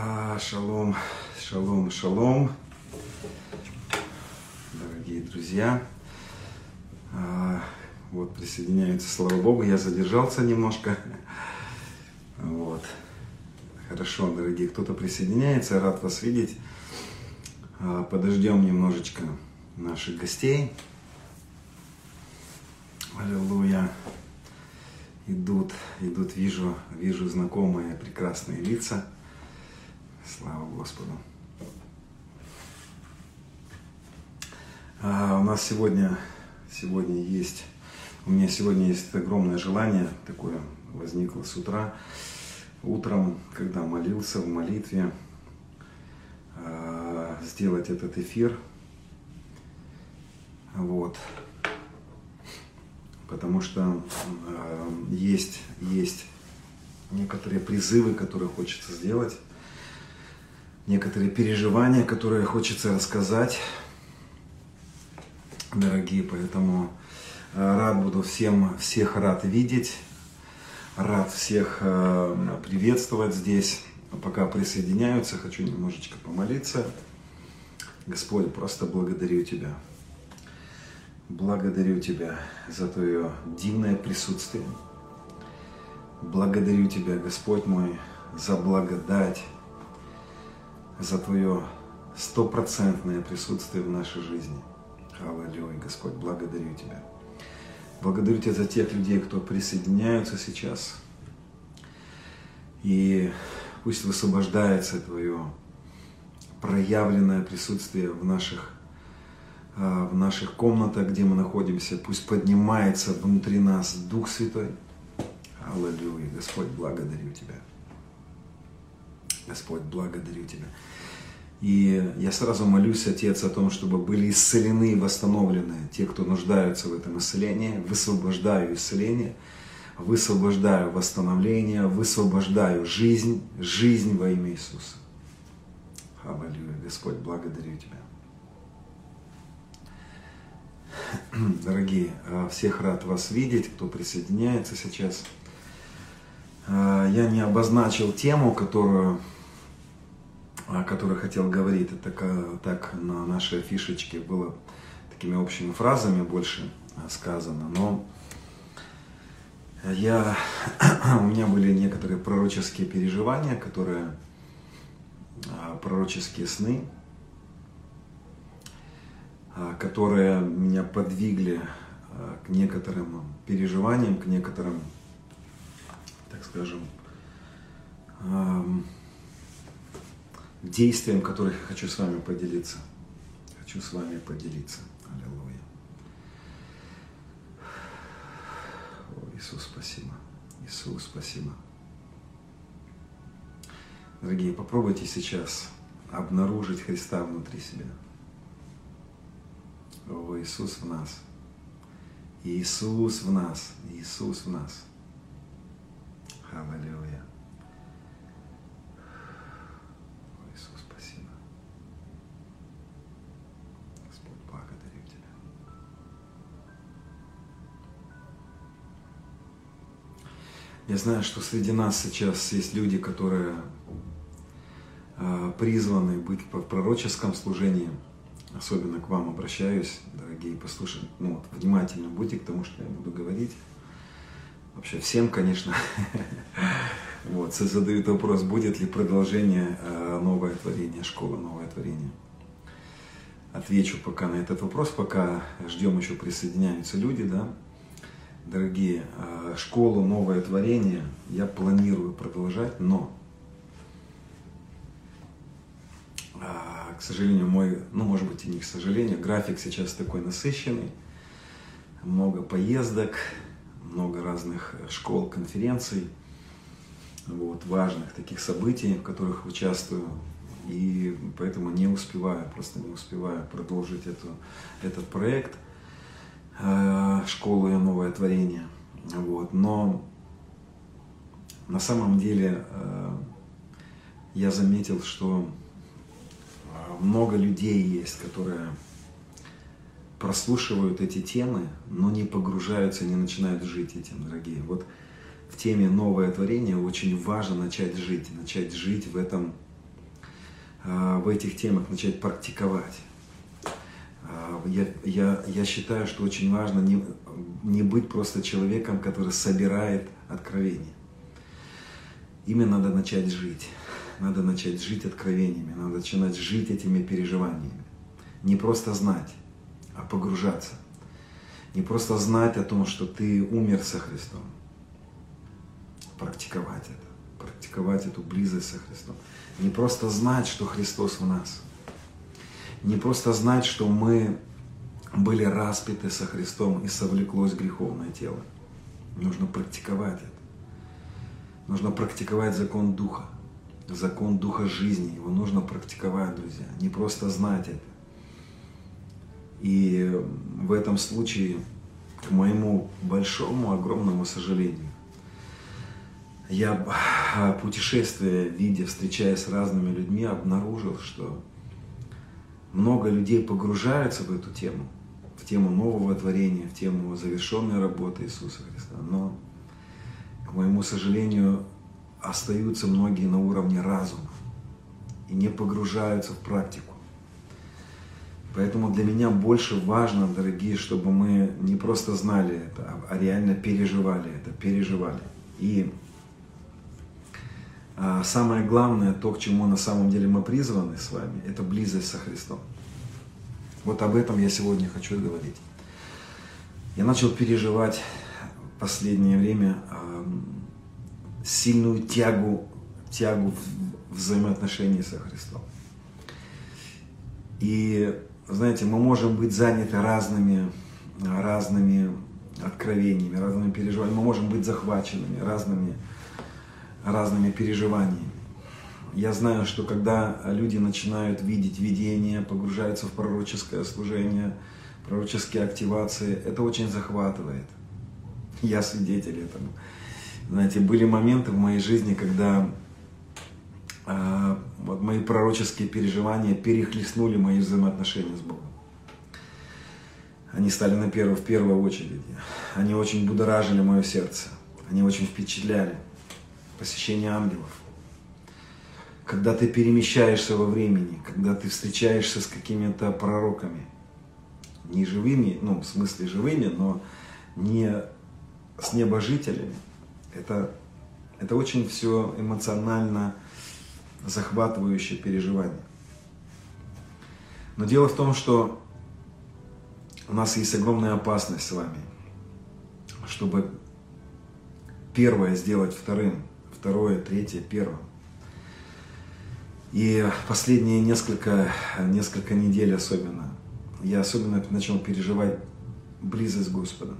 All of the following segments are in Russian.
А, шалом, шалом, шалом, дорогие друзья. А, вот присоединяются, слава Богу, я задержался немножко. Вот. Хорошо, дорогие, кто-то присоединяется, рад вас видеть. А, подождем немножечко наших гостей. Аллилуйя. Идут, идут, вижу, вижу знакомые прекрасные лица. Слава Господу. А у нас сегодня, сегодня есть, у меня сегодня есть огромное желание, такое возникло с утра, утром, когда молился в молитве, а, сделать этот эфир. Вот. Потому что э, есть, есть некоторые призывы, которые хочется сделать некоторые переживания, которые хочется рассказать, дорогие, поэтому э, рад буду всем, всех рад видеть, рад всех э, приветствовать здесь. Пока присоединяются, хочу немножечко помолиться. Господь, просто благодарю Тебя. Благодарю Тебя за Твое дивное присутствие. Благодарю Тебя, Господь мой, за благодать, за Твое стопроцентное присутствие в нашей жизни. Аллилуйя, Господь, благодарю Тебя. Благодарю Тебя за тех людей, кто присоединяются сейчас. И пусть высвобождается Твое проявленное присутствие в наших, а, в наших комнатах, где мы находимся. Пусть поднимается внутри нас Дух Святой. Аллилуйя, Господь, благодарю Тебя. Господь, благодарю Тебя. И я сразу молюсь, Отец, о том, чтобы были исцелены и восстановлены те, кто нуждаются в этом исцелении. Высвобождаю исцеление, высвобождаю восстановление, высвобождаю жизнь, жизнь во имя Иисуса. Аллилуйя. Господь, благодарю Тебя. Дорогие, а, всех рад вас видеть, кто присоединяется сейчас. А, я не обозначил тему, которую о которой хотел говорить, это так, так на нашей фишечке было такими общими фразами больше сказано, но я, у меня были некоторые пророческие переживания, которые, а, пророческие сны, а, которые меня подвигли к некоторым переживаниям, к некоторым, так скажем, действием, которых я хочу с вами поделиться. Хочу с вами поделиться. Аллилуйя. О, Иисус, спасибо. Иисус, спасибо. Дорогие, попробуйте сейчас обнаружить Христа внутри себя. О, Иисус в нас. Иисус в нас. Иисус в нас. Аллилуйя. Я знаю, что среди нас сейчас есть люди, которые а, призваны быть в пророческом служении. Особенно к вам обращаюсь, дорогие, послушайте, ну, вот, внимательно будьте к тому, что я буду говорить. Вообще всем, конечно. Вот, задают вопрос, будет ли продолжение а, новое творение, школа новое творение. Отвечу пока на этот вопрос, пока ждем еще присоединяются люди, да дорогие, э, школу «Новое творение» я планирую продолжать, но, а, к сожалению, мой, ну, может быть, и не к сожалению, график сейчас такой насыщенный, много поездок, много разных школ, конференций, вот, важных таких событий, в которых участвую, и поэтому не успеваю, просто не успеваю продолжить эту, этот проект – школу и новое творение. Вот. Но на самом деле э, я заметил, что э, много людей есть, которые прослушивают эти темы, но не погружаются, не начинают жить этим, дорогие. Вот в теме новое творение очень важно начать жить, начать жить в этом в этих темах начать практиковать. А, я, я, я считаю, что очень важно не, не быть просто человеком, который собирает откровения. Ими надо начать жить. Надо начать жить откровениями, надо начинать жить этими переживаниями. Не просто знать, а погружаться. Не просто знать о том, что ты умер со Христом. Практиковать это. Практиковать эту близость со Христом. Не просто знать, что Христос в нас. Не просто знать, что мы были распяты со Христом и совлеклось греховное тело. Нужно практиковать это. Нужно практиковать закон Духа. Закон Духа жизни. Его нужно практиковать, друзья. Не просто знать это. И в этом случае, к моему большому, огромному сожалению, я путешествуя, видя, встречаясь с разными людьми, обнаружил, что много людей погружаются в эту тему, в тему нового творения, в тему завершенной работы Иисуса Христа. Но, к моему сожалению, остаются многие на уровне разума и не погружаются в практику. Поэтому для меня больше важно, дорогие, чтобы мы не просто знали это, а реально переживали это, переживали. И самое главное, то, к чему на самом деле мы призваны с вами, это близость со Христом. Вот об этом я сегодня хочу говорить. Я начал переживать в последнее время сильную тягу, тягу в взаимоотношении со Христом. И, знаете, мы можем быть заняты разными, разными откровениями, разными переживаниями, мы можем быть захваченными разными разными переживаниями. Я знаю, что когда люди начинают видеть видение, погружаются в пророческое служение, пророческие активации, это очень захватывает. Я свидетель этому. Знаете, были моменты в моей жизни, когда э, вот мои пророческие переживания перехлестнули мои взаимоотношения с Богом. Они стали на первую, в первую очередь. Они очень будоражили мое сердце. Они очень впечатляли посещение ангелов. Когда ты перемещаешься во времени, когда ты встречаешься с какими-то пророками, не живыми, ну, в смысле живыми, но не с небожителями, это, это очень все эмоционально захватывающее переживание. Но дело в том, что у нас есть огромная опасность с вами, чтобы первое сделать вторым – второе, третье, первое. И последние несколько, несколько недель особенно, я особенно начал переживать близость Господа.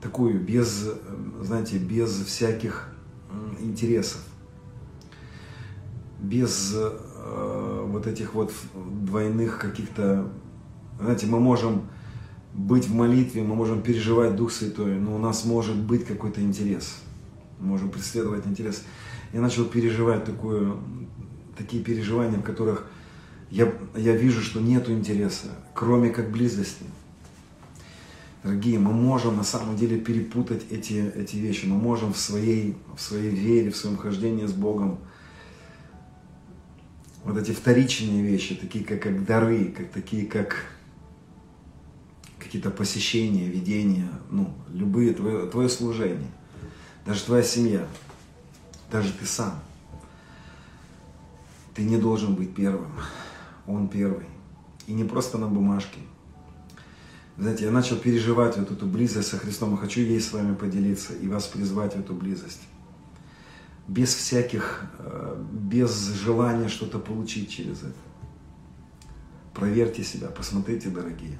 Такую, без, знаете, без всяких интересов, без э, вот этих вот двойных каких-то, знаете, мы можем быть в молитве, мы можем переживать Дух Святой, но у нас может быть какой-то интерес – можем преследовать интерес. Я начал переживать такое, такие переживания, в которых я, я вижу, что нет интереса, кроме как близости. Дорогие, мы можем на самом деле перепутать эти, эти вещи. Мы можем в своей, в своей вере, в своем хождении с Богом вот эти вторичные вещи, такие как, как дары, как, такие как какие-то посещения, видения, ну, любые, твое, твое служение – даже твоя семья, даже ты сам, ты не должен быть первым. Он первый. И не просто на бумажке. Знаете, я начал переживать вот эту близость со Христом, и хочу ей с вами поделиться и вас призвать в эту близость. Без всяких, э, без желания что-то получить через это. Проверьте себя, посмотрите, дорогие.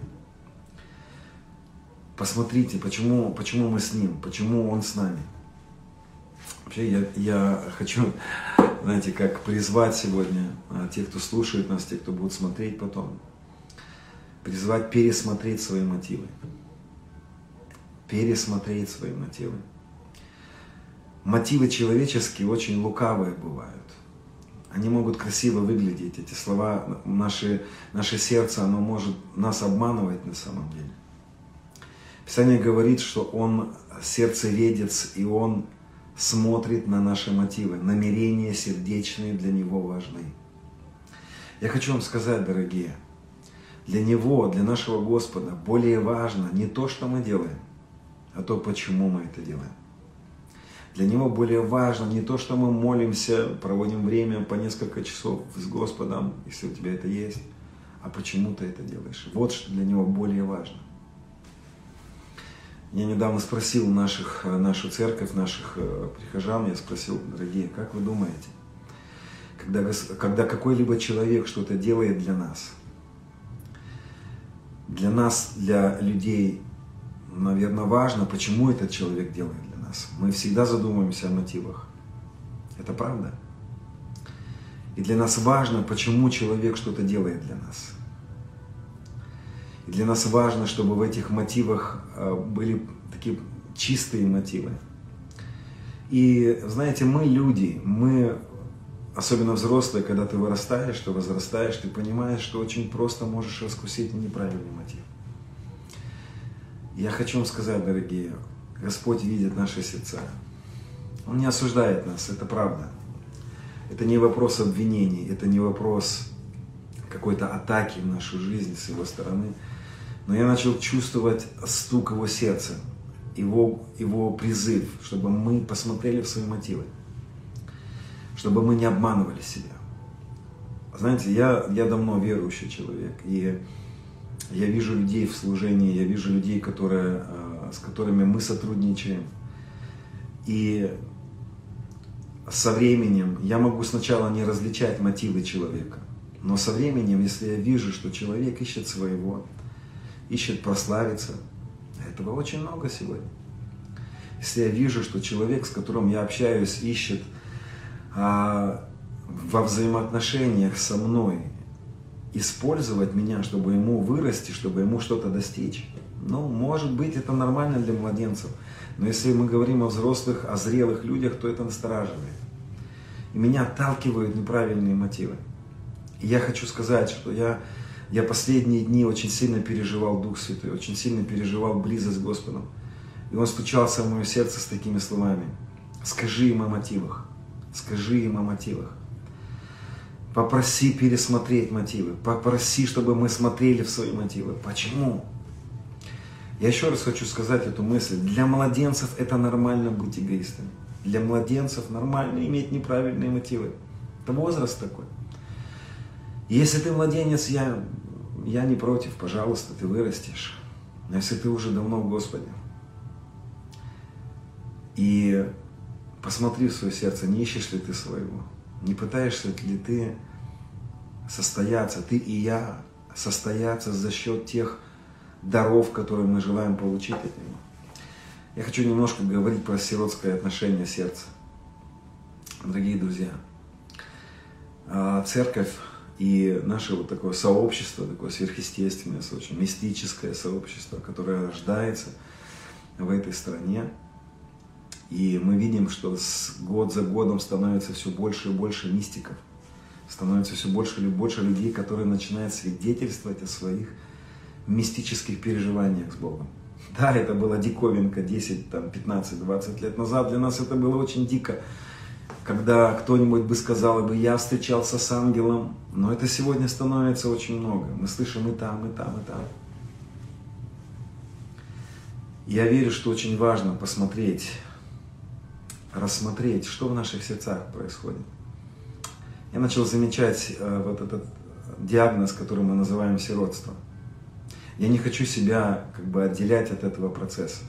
Посмотрите, почему, почему мы с Ним, почему Он с нами – Вообще я, я хочу, знаете, как призвать сегодня а, тех, кто слушает нас, тех, кто будет смотреть потом, призвать пересмотреть свои мотивы. Пересмотреть свои мотивы. Мотивы человеческие очень лукавые бывают. Они могут красиво выглядеть, эти слова, наше, наше сердце, оно может нас обманывать на самом деле. Писание говорит, что он сердцеведец, и он смотрит на наши мотивы. Намерения сердечные для него важны. Я хочу вам сказать, дорогие, для Него, для нашего Господа более важно не то, что мы делаем, а то, почему мы это делаем. Для Него более важно не то, что мы молимся, проводим время по несколько часов с Господом, если у тебя это есть, а почему ты это делаешь. Вот что для Него более важно. Я недавно спросил наших, нашу церковь, наших э, прихожан, я спросил, дорогие, как вы думаете, когда, когда какой-либо человек что-то делает для нас, для нас, для людей, наверное, важно, почему этот человек делает для нас. Мы всегда задумываемся о мотивах. Это правда? И для нас важно, почему человек что-то делает для нас. Для нас важно, чтобы в этих мотивах э, были такие чистые мотивы. И знаете, мы люди, мы, особенно взрослые, когда ты вырастаешь, ты возрастаешь, ты понимаешь, что очень просто можешь раскусить неправильный мотив. Я хочу вам сказать, дорогие, Господь видит наши сердца. Он не осуждает нас, это правда. Это не вопрос обвинений, это не вопрос какой-то атаки в нашу жизнь с его стороны – но я начал чувствовать стук его сердца, его, его призыв, чтобы мы посмотрели в свои мотивы, чтобы мы не обманывали себя. Знаете, я, я давно верующий человек, и я вижу людей в служении, я вижу людей, которые, э, с которыми мы сотрудничаем. И со временем я могу сначала не различать мотивы человека, но со временем, если я вижу, что человек ищет своего, ищет прославиться. Этого очень много сегодня. Если я вижу, что человек, с которым я общаюсь, ищет а, во взаимоотношениях со мной использовать меня, чтобы ему вырасти, чтобы ему что-то достичь, ну, может быть, это нормально для младенцев. Но если мы говорим о взрослых, о зрелых людях, то это настораживает. И меня отталкивают неправильные мотивы. И я хочу сказать, что я я последние дни очень сильно переживал Дух Святой, очень сильно переживал близость с Господом. И Он стучался в мое сердце с такими словами. Скажи им о мотивах. Скажи им о мотивах. Попроси пересмотреть мотивы. Попроси, чтобы мы смотрели в свои мотивы. Почему? Я еще раз хочу сказать эту мысль. Для младенцев это нормально быть эгоистами. Для младенцев нормально иметь неправильные мотивы. Это возраст такой. Если ты младенец, я, я не против, пожалуйста, ты вырастешь. Но если ты уже давно в Господе, и посмотри в свое сердце, не ищешь ли ты своего, не пытаешься ли ты состояться, ты и я, состояться за счет тех даров, которые мы желаем получить от Него. Я хочу немножко говорить про сиротское отношение сердца. Дорогие друзья, а, церковь и наше вот такое сообщество, такое сверхъестественное, очень мистическое сообщество, которое рождается в этой стране. И мы видим, что с год за годом становится все больше и больше мистиков, становится все больше и больше людей, которые начинают свидетельствовать о своих мистических переживаниях с Богом. Да, это была диковинка 10, там, 15, 20 лет назад. Для нас это было очень дико когда кто-нибудь бы сказал бы, я встречался с ангелом, но это сегодня становится очень много. Мы слышим и там, и там, и там. Я верю, что очень важно посмотреть, рассмотреть, что в наших сердцах происходит. Я начал замечать э, вот этот диагноз, который мы называем сиротство. Я не хочу себя как бы отделять от этого процесса,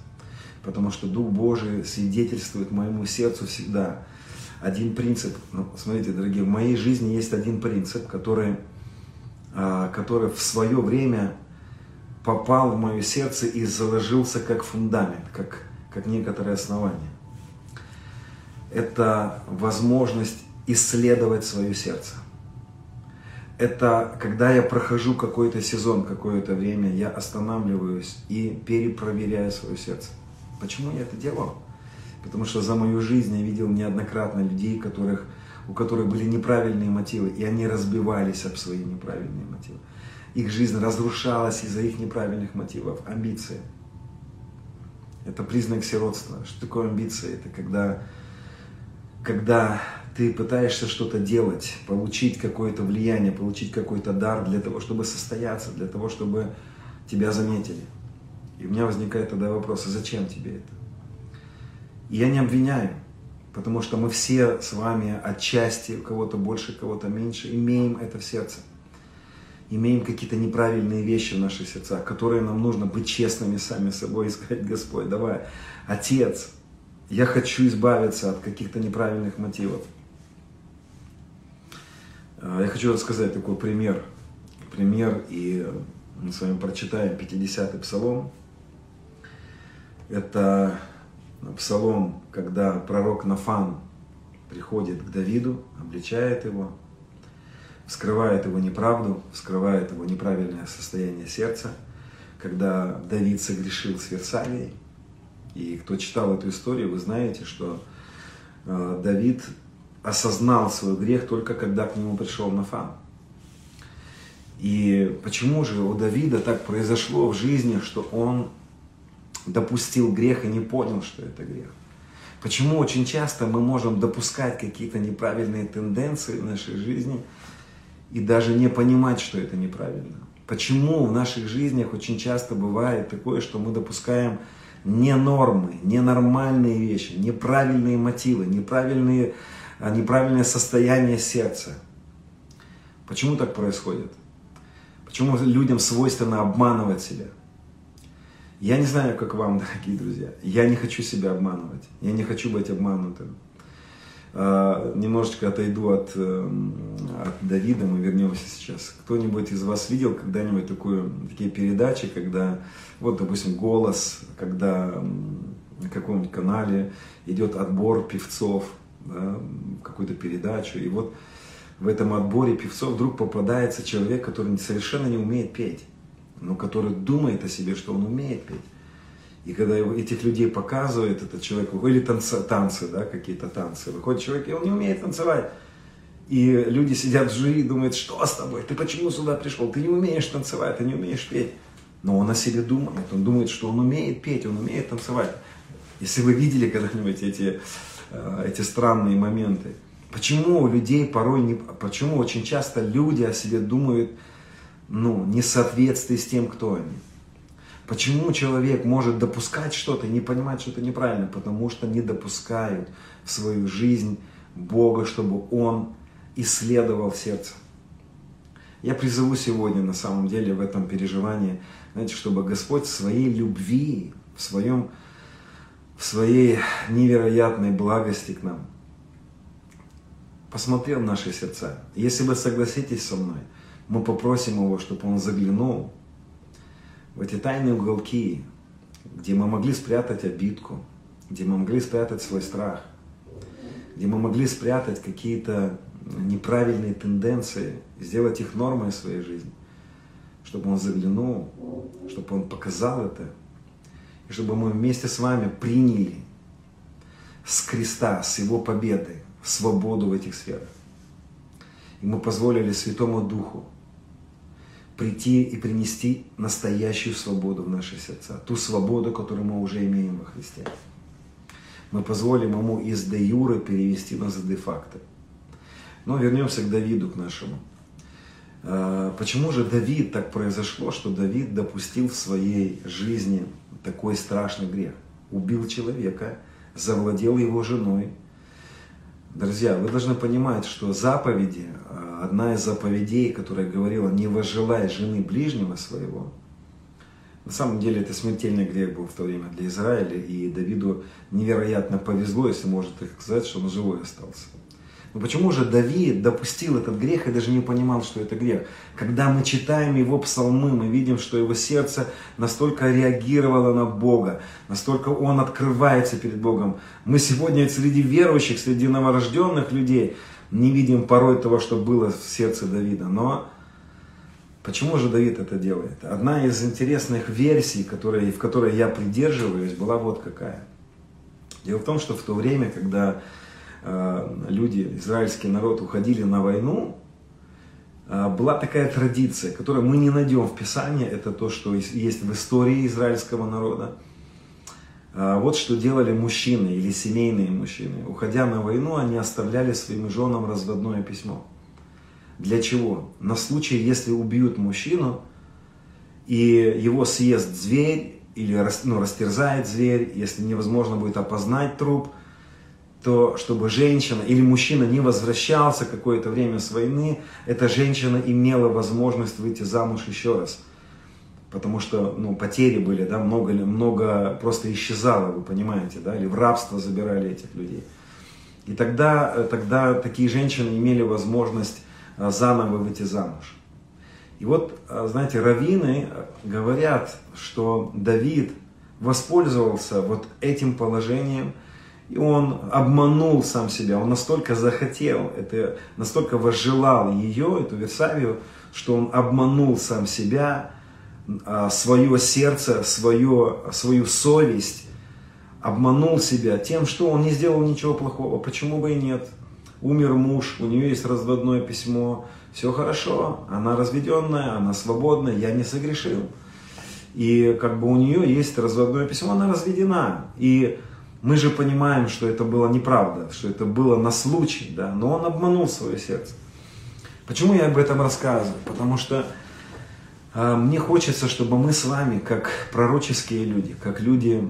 потому что Дух Божий свидетельствует моему сердцу всегда – один принцип. Ну, смотрите, дорогие, в моей жизни есть один принцип, который, а, который в свое время попал в мое сердце и заложился как фундамент, как, как некоторое основание. Это возможность исследовать свое сердце. Это когда я прохожу какой-то сезон, какое-то время, я останавливаюсь и перепроверяю свое сердце. Почему я это делал? Потому что за мою жизнь я видел неоднократно людей, которых, у которых были неправильные мотивы, и они разбивались об свои неправильные мотивы. Их жизнь разрушалась из-за их неправильных мотивов, амбиции. Это признак сиротства. Что такое амбиция? Это когда, когда ты пытаешься что-то делать, получить какое-то влияние, получить какой-то дар для того, чтобы состояться, для того, чтобы тебя заметили. И у меня возникает тогда вопрос, а зачем тебе это? Я не обвиняю, потому что мы все с вами отчасти, у кого-то больше, у кого-то меньше, имеем это в сердце. Имеем какие-то неправильные вещи в наших сердцах, которые нам нужно быть честными сами собой и сказать, Господь, давай, Отец, я хочу избавиться от каких-то неправильных мотивов. А, я хочу рассказать такой пример. Пример, и мы с вами прочитаем 50-й псалом. Это псалом, когда пророк Нафан приходит к Давиду, обличает его, вскрывает его неправду, вскрывает его неправильное состояние сердца, когда Давид согрешил с Версалией. И кто читал эту историю, вы знаете, что э, Давид осознал свой грех только когда к нему пришел Нафан. И почему же у Давида так произошло в жизни, что он допустил грех и не понял, что это грех? Почему очень часто мы можем допускать какие-то неправильные тенденции в нашей жизни и даже не понимать, что это неправильно? Почему в наших жизнях очень часто бывает такое, что мы допускаем не нормы, ненормальные вещи, неправильные мотивы, неправильные а неправильное состояние сердца. Почему так происходит? Почему людям свойственно обманывать себя? Я не знаю, как вам, дорогие друзья. Я не хочу себя обманывать. Я не хочу быть обманутым. А, немножечко отойду от, эм, от Давида, мы вернемся сейчас. Кто-нибудь из вас видел когда-нибудь такую, такие передачи, когда, вот, допустим, голос, когда на каком-нибудь канале идет отбор певцов, да, какую-то передачу. И вот в этом отборе певцов вдруг попадается человек, который совершенно не умеет петь, но который думает о себе, что он умеет петь. И когда его, этих людей показывает этот человек, или танцы, танцы да, какие-то танцы, выходит человек, и он не умеет танцевать. И люди сидят в жюри и думают, что с тобой, ты почему сюда пришел, ты не умеешь танцевать, ты не умеешь петь. Но он о себе думает, он думает, что он умеет петь, он умеет танцевать. Если вы видели когда-нибудь эти Э, эти странные моменты. Почему у людей порой не, почему очень часто люди о себе думают, ну, не в соответствии с тем, кто они? Почему человек может допускать что-то и не понимать, что это неправильно? Потому что не допускают в свою жизнь Бога, чтобы Он исследовал сердце. Я призову сегодня на самом деле в этом переживании, знаете, чтобы Господь в своей любви, в своем в своей невероятной благости к нам посмотрел наши сердца. Если вы согласитесь со мной, мы попросим Его, чтобы Он заглянул в эти тайные уголки, где мы могли спрятать обидку, где мы могли спрятать свой страх, где мы могли спрятать какие-то неправильные тенденции, сделать их нормой своей жизни, чтобы Он заглянул, чтобы Он показал это, и чтобы мы вместе с вами приняли с креста, с Его победы, свободу в этих сферах. И мы позволили Святому Духу прийти и принести настоящую свободу в наши сердца. Ту свободу, которую мы уже имеем во Христе. Мы позволим Ему из де юры перевести нас в де факто. Но вернемся к Давиду, к нашему. А, почему же Давид так произошло, что Давид допустил в своей жизни такой страшный грех. Убил человека, завладел его женой. Друзья, вы должны понимать, что заповеди, а, одна из заповедей, которая говорила «не возжелай жены ближнего своего», на самом деле это смертельный грех был в то время для Израиля, и Давиду невероятно повезло, если можно так сказать, что он живой остался. Но почему же Давид допустил этот грех и даже не понимал, что это грех? Когда мы читаем его псалмы, мы видим, что его сердце настолько реагировало на Бога, настолько он открывается перед Богом. Мы сегодня среди верующих, среди новорожденных людей не видим порой того, что было в сердце Давида. Но почему же Давид это делает? Одна из интересных версий, которые, в которой я придерживаюсь, была вот какая. Дело в том, что в то время, когда люди, израильский народ уходили на войну, э, была такая традиция, которую мы не найдем в Писании, это то, что есть в истории израильского народа. А, вот что делали мужчины или семейные мужчины. Уходя на войну, они оставляли своим женам разводное письмо. Для чего? На случай, если убьют мужчину, и его съест зверь, или ну, растерзает зверь, если невозможно будет опознать труп, то чтобы женщина или мужчина не возвращался какое-то время с войны, эта женщина имела возможность выйти замуж еще раз – потому что ну, потери были, да, много, много просто исчезало, вы понимаете, да, или в рабство забирали этих людей. И тогда, э, тогда такие женщины имели возможность э, заново выйти замуж. И вот, э, знаете, раввины говорят, что Давид воспользовался вот этим положением, и он обманул сам себя, он настолько захотел, это, настолько возжелал ее, эту Версавию, что он обманул сам себя, а, свое сердце, свое, свою совесть, обманул себя тем, что он не сделал ничего плохого. Почему бы и нет? Умер муж, у нее есть разводное письмо, все хорошо, она разведенная, она свободная, я не согрешил. И как бы у нее есть разводное письмо, она разведена. И мы же понимаем, что это было неправда, что это было на случай, да, но он обманул свое сердце. Почему я об этом рассказываю? Потому что а, мне хочется, чтобы мы с вами, как пророческие люди, как люди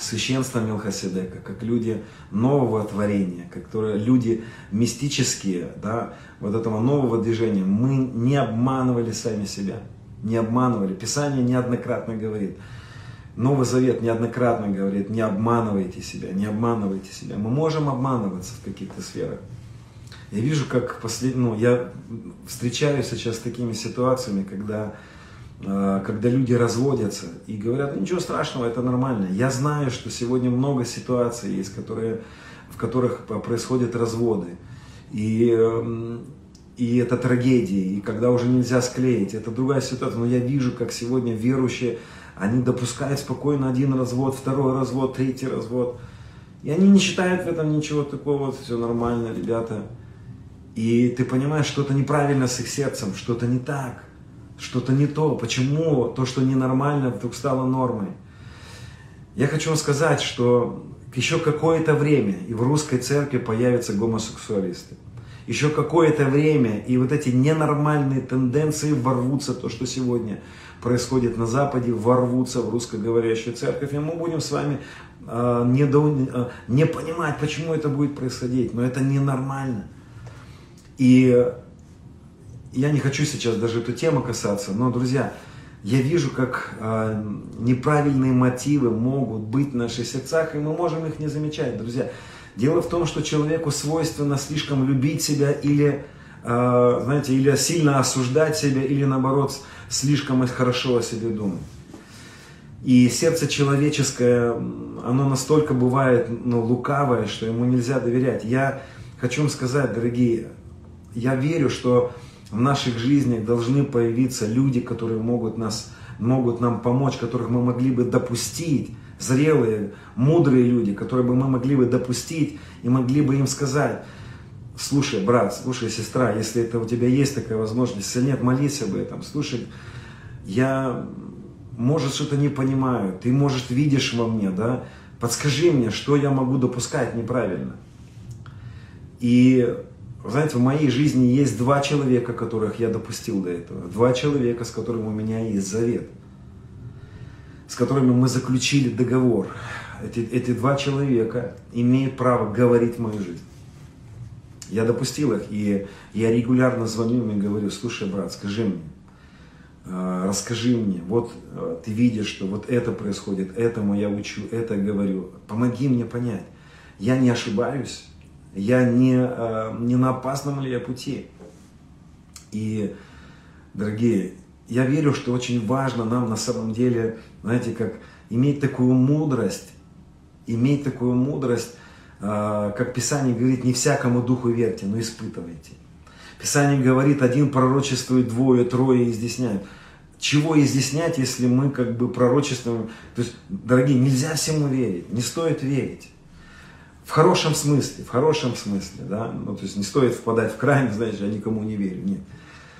священства Милхасидека, как люди нового творения, которые люди мистические, да, вот этого нового движения, мы не обманывали сами себя, не обманывали. Писание неоднократно говорит, Новый Завет неоднократно говорит, не обманывайте себя, не обманывайте себя. Мы можем обманываться в каких-то сферах. Я вижу, как послед... ну, я встречаюсь сейчас с такими ситуациями, когда, э, когда люди разводятся и говорят, ничего страшного, это нормально. Я знаю, что сегодня много ситуаций есть, которые, в которых происходят разводы. И, э, и это трагедии, и когда уже нельзя склеить, это другая ситуация. Но я вижу, как сегодня верующие, они допускают спокойно один развод, второй развод, третий развод. И они не считают в этом ничего такого, все нормально, ребята. И ты понимаешь, что-то неправильно с их сердцем, что-то не так, что-то не то. Почему то, что ненормально, вдруг стало нормой? Я хочу вам сказать, что еще какое-то время и в русской церкви появятся гомосексуалисты. Еще какое-то время и вот эти ненормальные тенденции ворвутся, то, что сегодня происходит на Западе, ворвутся в русскоговорящую церковь. И мы будем с вами э, не, до, э, не понимать, почему это будет происходить. Но это ненормально. И я не хочу сейчас даже эту тему касаться, но, друзья, я вижу, как э, неправильные мотивы могут быть в наших сердцах, и мы можем их не замечать, друзья. Дело в том, что человеку свойственно слишком любить себя или, знаете, или сильно осуждать себя, или наоборот, слишком хорошо о себе думать. И сердце человеческое, оно настолько бывает ну, лукавое, что ему нельзя доверять. Я хочу вам сказать, дорогие, я верю, что в наших жизнях должны появиться люди, которые могут, нас, могут нам помочь, которых мы могли бы допустить, зрелые, мудрые люди, которые бы мы могли бы допустить и могли бы им сказать, слушай, брат, слушай, сестра, если это у тебя есть такая возможность, если нет, молись об этом, слушай, я, может, что-то не понимаю, ты, может, видишь во мне, да, подскажи мне, что я могу допускать неправильно. И знаете, в моей жизни есть два человека, которых я допустил до этого. Два человека, с которыми у меня есть завет. С которыми мы заключили договор. Эти, эти два человека имеют право говорить мою жизнь. Я допустил их, и я регулярно звоню им и говорю, слушай, брат, скажи мне, э, расскажи мне, вот э, ты видишь, что вот это происходит, этому я учу, это говорю, помоги мне понять. Я не ошибаюсь, я не, э, не на опасном ли я пути. И, дорогие, я верю, что очень важно нам на самом деле, знаете, как иметь такую мудрость, иметь такую мудрость, как Писание говорит, не всякому духу верьте, но испытывайте. Писание говорит, один пророчествует, двое, трое изъясняют. Чего изъяснять, если мы как бы пророчествуем? То есть, дорогие, нельзя всему верить, не стоит верить. В хорошем смысле, в хорошем смысле, да, ну, то есть не стоит впадать в крайность, знаешь, я никому не верю, нет.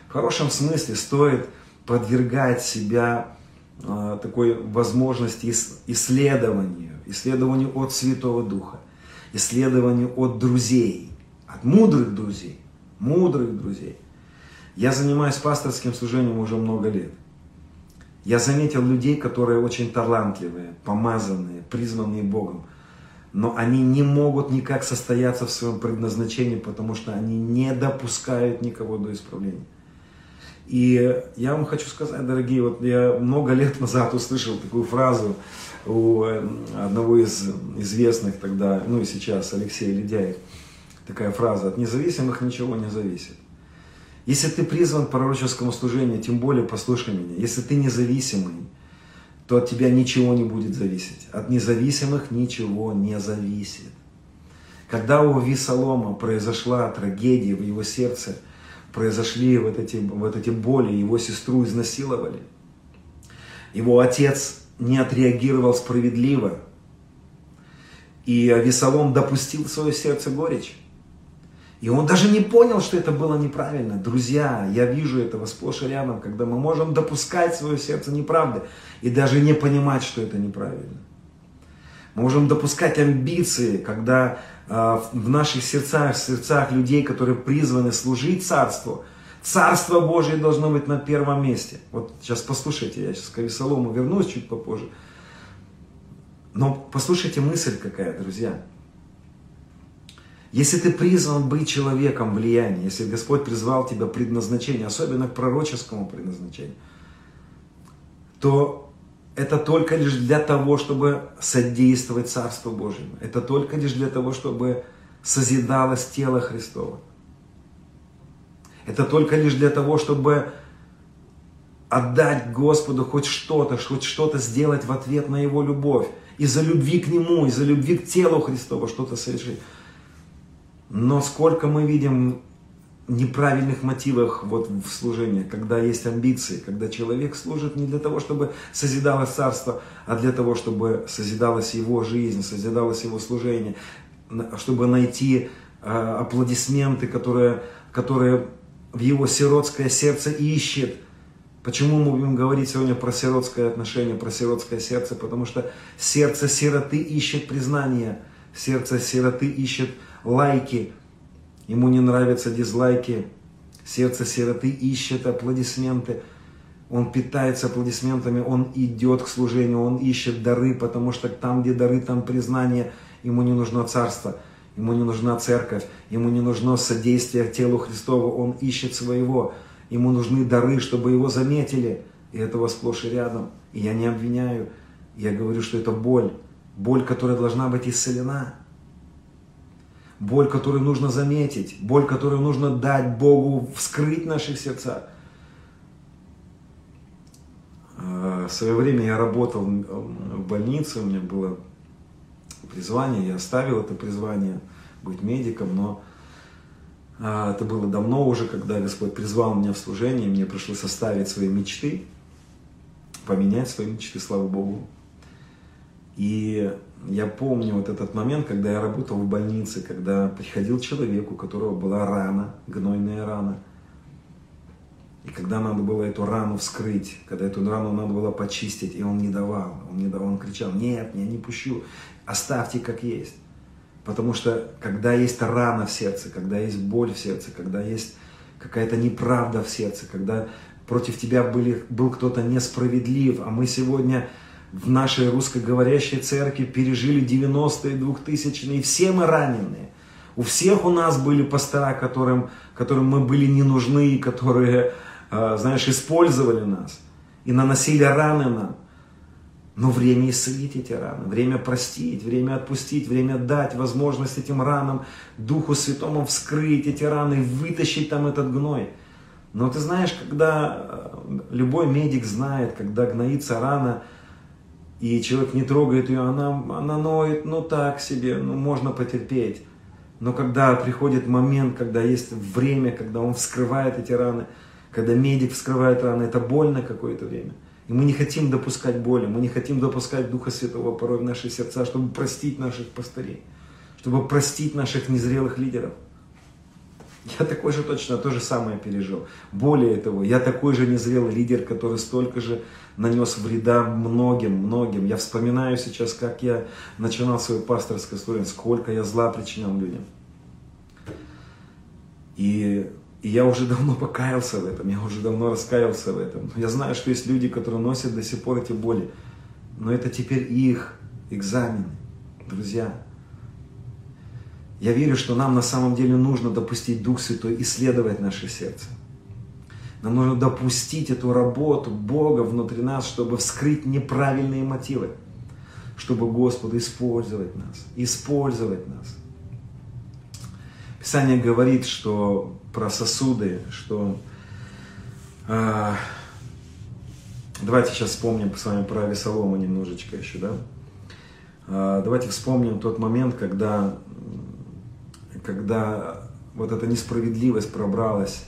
В хорошем смысле стоит подвергать себя а, такой возможности исследованию, исследованию от Святого Духа, исследованию от друзей, от мудрых друзей, мудрых друзей. Я занимаюсь пасторским служением уже много лет. Я заметил людей, которые очень талантливые, помазанные, призванные Богом, но они не могут никак состояться в своем предназначении, потому что они не допускают никого до исправления. И я вам хочу сказать, дорогие, вот я много лет назад услышал такую фразу у э, одного из известных тогда, ну и сейчас, Алексея Ледяев. Такая фраза, от независимых ничего не зависит. Если ты призван к пророческому служению, тем более послушай меня, если ты независимый, то от тебя ничего не будет зависеть. От независимых ничего не зависит. Когда у Висолома произошла трагедия в его сердце, произошли вот эти, вот эти боли, его сестру изнасиловали, его отец не отреагировал справедливо, и Весолом допустил в свое сердце горечь. И он даже не понял, что это было неправильно. Друзья, я вижу этого сплошь и рядом, когда мы можем допускать в свое сердце неправды и даже не понимать, что это неправильно. Мы можем допускать амбиции, когда э, в наших сердцах, в сердцах людей, которые призваны служить Царству, Царство Божие должно быть на первом месте. Вот сейчас послушайте, я сейчас к Авесолому вернусь чуть попозже. Но послушайте мысль какая, друзья. Если ты призван быть человеком влияния, если Господь призвал тебя предназначение, особенно к пророческому предназначению, то это только лишь для того, чтобы содействовать Царству Божьему. Это только лишь для того, чтобы созидалось тело Христово. Это только лишь для того, чтобы отдать Господу хоть что-то, хоть что-то сделать в ответ на Его любовь. Из-за любви к Нему, из-за любви к телу Христова что-то совершить. Но сколько мы видим неправильных мотивах вот в служении, когда есть амбиции, когда человек служит не для того, чтобы созидалось царство, а для того, чтобы созидалась его жизнь, созидалось его служение, чтобы найти э, аплодисменты, которые, которые в его сиротское сердце ищет. Почему мы будем говорить сегодня про сиротское отношение, про сиротское сердце? Потому что сердце сироты ищет признание, сердце сироты ищет лайки, ему не нравятся дизлайки, сердце сироты ищет аплодисменты, он питается аплодисментами, он идет к служению, он ищет дары, потому что там, где дары, там признание, ему не нужно царство, ему не нужна церковь, ему не нужно содействие телу Христову, он ищет своего, ему нужны дары, чтобы его заметили, и этого сплошь и рядом. И я не обвиняю, я говорю, что это боль, боль, которая должна быть исцелена. Боль, которую нужно заметить, боль, которую нужно дать Богу вскрыть наших сердцах. В свое время я работал в больнице, у меня было призвание, я оставил это призвание быть медиком, но а, это было давно уже, когда Господь призвал меня в служение, мне пришлось составить свои мечты, поменять свои мечты, слава Богу. И я помню вот этот момент, когда я работал в больнице, когда приходил человек, у которого была рана, гнойная рана. И когда надо было эту рану вскрыть, когда эту рану надо было почистить, и он не давал, он не давал, он кричал, нет, я не пущу, оставьте как есть. Потому что когда есть рана в сердце, когда есть боль в сердце, когда есть какая-то неправда в сердце, когда против тебя были, был кто-то несправедлив, а мы сегодня в нашей русскоговорящей церкви пережили 90-е, 2000-е, и все мы раненые. У всех у нас были пастора, которым, которым мы были не нужны, которые, а, знаешь, использовали нас и наносили раны нам. Но время исцелить эти раны, время простить, время отпустить, время дать возможность этим ранам, Духу Святому вскрыть эти раны, вытащить там этот гной. Но ты знаешь, когда а, любой медик знает, когда гноится рана, и человек не трогает ее, она, она ноет, ну так себе, ну можно потерпеть. Но когда приходит момент, когда есть время, когда он вскрывает эти раны, когда медик вскрывает раны, это больно какое-то время. И мы не хотим допускать боли, мы не хотим допускать Духа Святого порой в наши сердца, чтобы простить наших пастырей, чтобы простить наших незрелых лидеров. Я такой же точно то же самое пережил. Более того, я такой же незрелый лидер, который столько же нанес вреда многим, многим. Я вспоминаю сейчас, как я начинал свою пасторскую служение, сколько я зла причинял людям. И, и я уже давно покаялся в этом, я уже давно раскаялся в этом. Я знаю, что есть люди, которые носят до сих пор эти боли. Но это теперь их экзамен, друзья. Я верю, что нам на самом деле нужно допустить Дух Святой исследовать наше сердце. Нам нужно допустить эту работу Бога внутри нас, чтобы вскрыть неправильные мотивы, чтобы Господу использовать нас, использовать нас. Писание говорит, что про сосуды, что э, давайте сейчас вспомним с вами про Весолома немножечко еще, да? Э, давайте вспомним тот момент, когда, когда вот эта несправедливость пробралась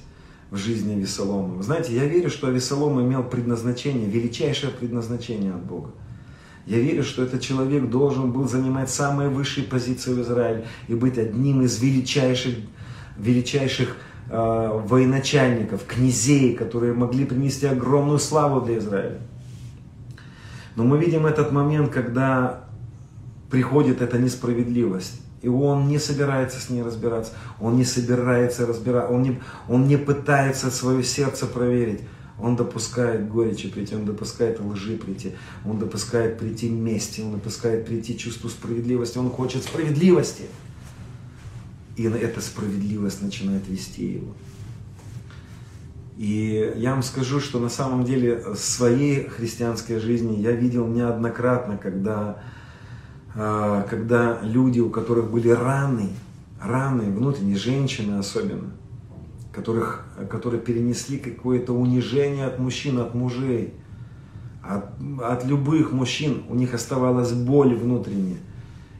в жизни Весолома. Вы знаете, я верю, что Весолом имел предназначение, величайшее предназначение от Бога. Я верю, что этот человек должен был занимать самые высшие позиции в Израиле и быть одним из величайших, величайших э, военачальников, князей, которые могли принести огромную славу для Израиля. Но мы видим этот момент, когда приходит эта несправедливость. И он не собирается с ней разбираться, он не собирается разбираться, он не, он не пытается свое сердце проверить. Он допускает горечи прийти, он допускает лжи прийти, он допускает прийти мести, он допускает прийти чувству справедливости, он хочет справедливости. И эта справедливость начинает вести его. И я вам скажу, что на самом деле в своей христианской жизни я видел неоднократно, когда а, когда люди, у которых были раны, раны, внутренние женщины особенно, которых, которые перенесли какое-то унижение от мужчин, от мужей, от, от любых мужчин, у них оставалась боль внутренняя.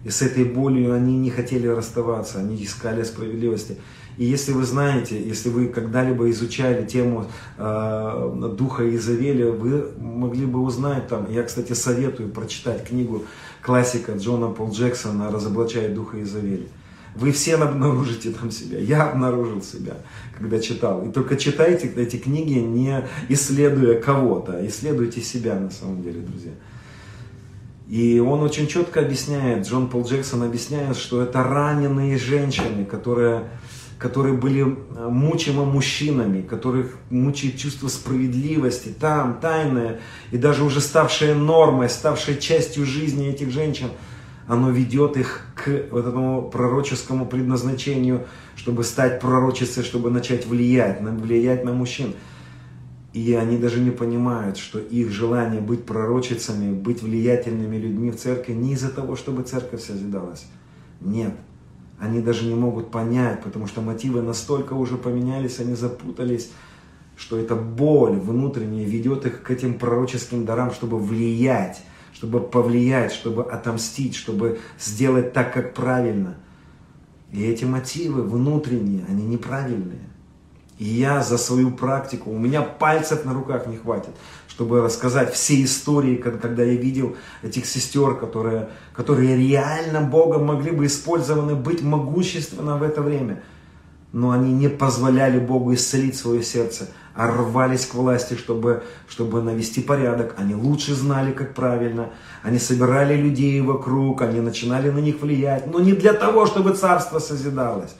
И с этой болью они не хотели расставаться, они искали справедливости. И если вы знаете, если вы когда-либо изучали тему э, Духа Изавеля, вы могли бы узнать там, я, кстати, советую прочитать книгу классика Джона Пол Джексона «Разоблачает Духа Изавеля». Вы все обнаружите там себя. Я обнаружил себя, когда читал. И только читайте эти книги, не исследуя кого-то, а исследуйте себя на самом деле, друзья. И он очень четко объясняет, Джон Пол Джексон объясняет, что это раненые женщины, которые которые были э, мучимы мужчинами, которых мучает чувство справедливости, там, тайное, и даже уже ставшее нормой, ставшее частью жизни этих женщин, оно ведет их к вот этому пророческому предназначению, чтобы стать пророчицей, чтобы начать влиять, влиять на мужчин. И они даже не понимают, что их желание быть пророчицами, быть влиятельными людьми в церкви не из-за того, чтобы церковь созидалась. Нет, они даже не могут понять, потому что мотивы настолько уже поменялись, они запутались, что эта боль внутренняя ведет их к этим пророческим дарам, чтобы влиять, чтобы повлиять, чтобы отомстить, чтобы сделать так, как правильно. И эти мотивы внутренние, они неправильные. Я за свою практику, у меня пальцев на руках не хватит, чтобы рассказать все истории, когда я видел этих сестер, которые, которые реально Богом могли бы использованы быть могущественно в это время. Но они не позволяли Богу исцелить свое сердце, а рвались к власти, чтобы, чтобы навести порядок. Они лучше знали, как правильно. Они собирали людей вокруг, они начинали на них влиять. Но не для того, чтобы царство созидалось,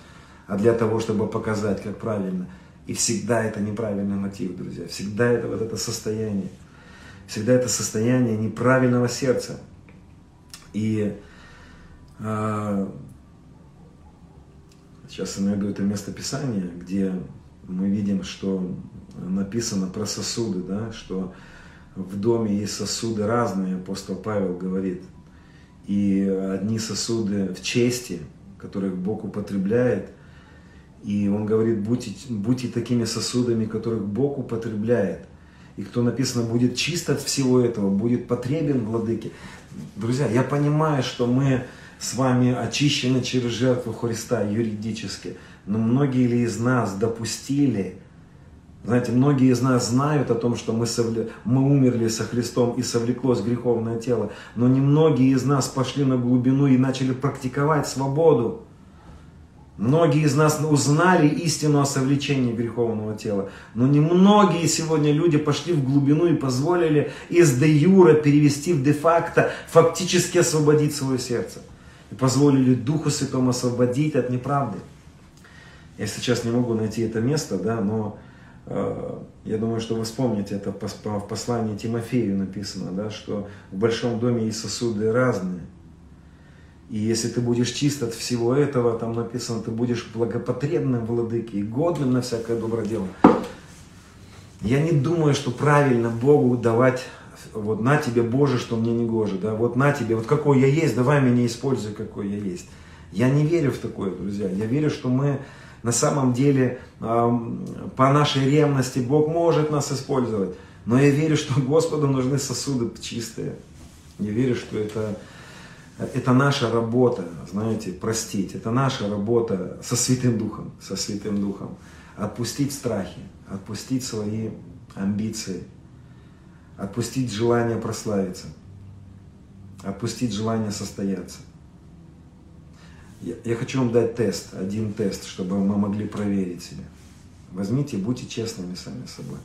а для того, чтобы показать, как правильно. И всегда это неправильный мотив, друзья. Всегда это вот это состояние. Всегда это состояние неправильного сердца. И э, сейчас я найду это местописание, где мы видим, что написано про сосуды, да, что в доме есть сосуды разные, апостол Павел говорит. И одни сосуды в чести, которых Бог употребляет – и он говорит, будьте, будьте такими сосудами, которых Бог употребляет. И кто написано, будет чист от всего этого, будет потребен владыке. Друзья, я понимаю, что мы с вами очищены через жертву Христа юридически. Но многие ли из нас допустили, знаете, многие из нас знают о том, что мы, совле... мы умерли со Христом и совлеклось греховное тело. Но немногие из нас пошли на глубину и начали практиковать свободу. Многие из нас узнали истину о совлечении греховного тела, но немногие сегодня люди пошли в глубину и позволили из де юра перевести в де-факто, фактически освободить свое сердце. И позволили Духу Святому освободить от неправды. Я сейчас не могу найти это место, да, но э, я думаю, что вы вспомните, это в послании Тимофею написано, да, что в большом доме есть сосуды разные. И если ты будешь чист от всего этого, там написано, ты будешь благопотребным владыке и годным на всякое доброе дело. Я не думаю, что правильно Богу давать, вот на тебе Боже, что мне не гоже, да, вот на тебе, вот какой я есть, давай меня используй, какой я есть. Я не верю в такое, друзья. Я верю, что мы на самом деле по нашей ревности Бог может нас использовать. Но я верю, что Господу нужны сосуды чистые. Я верю, что это это наша работа, знаете, простить. Это наша работа со Святым Духом, со Святым Духом. Отпустить страхи, отпустить свои амбиции, отпустить желание прославиться, отпустить желание состояться. Я, хочу вам дать тест, один тест, чтобы мы могли проверить себя. Возьмите, будьте честными сами собой.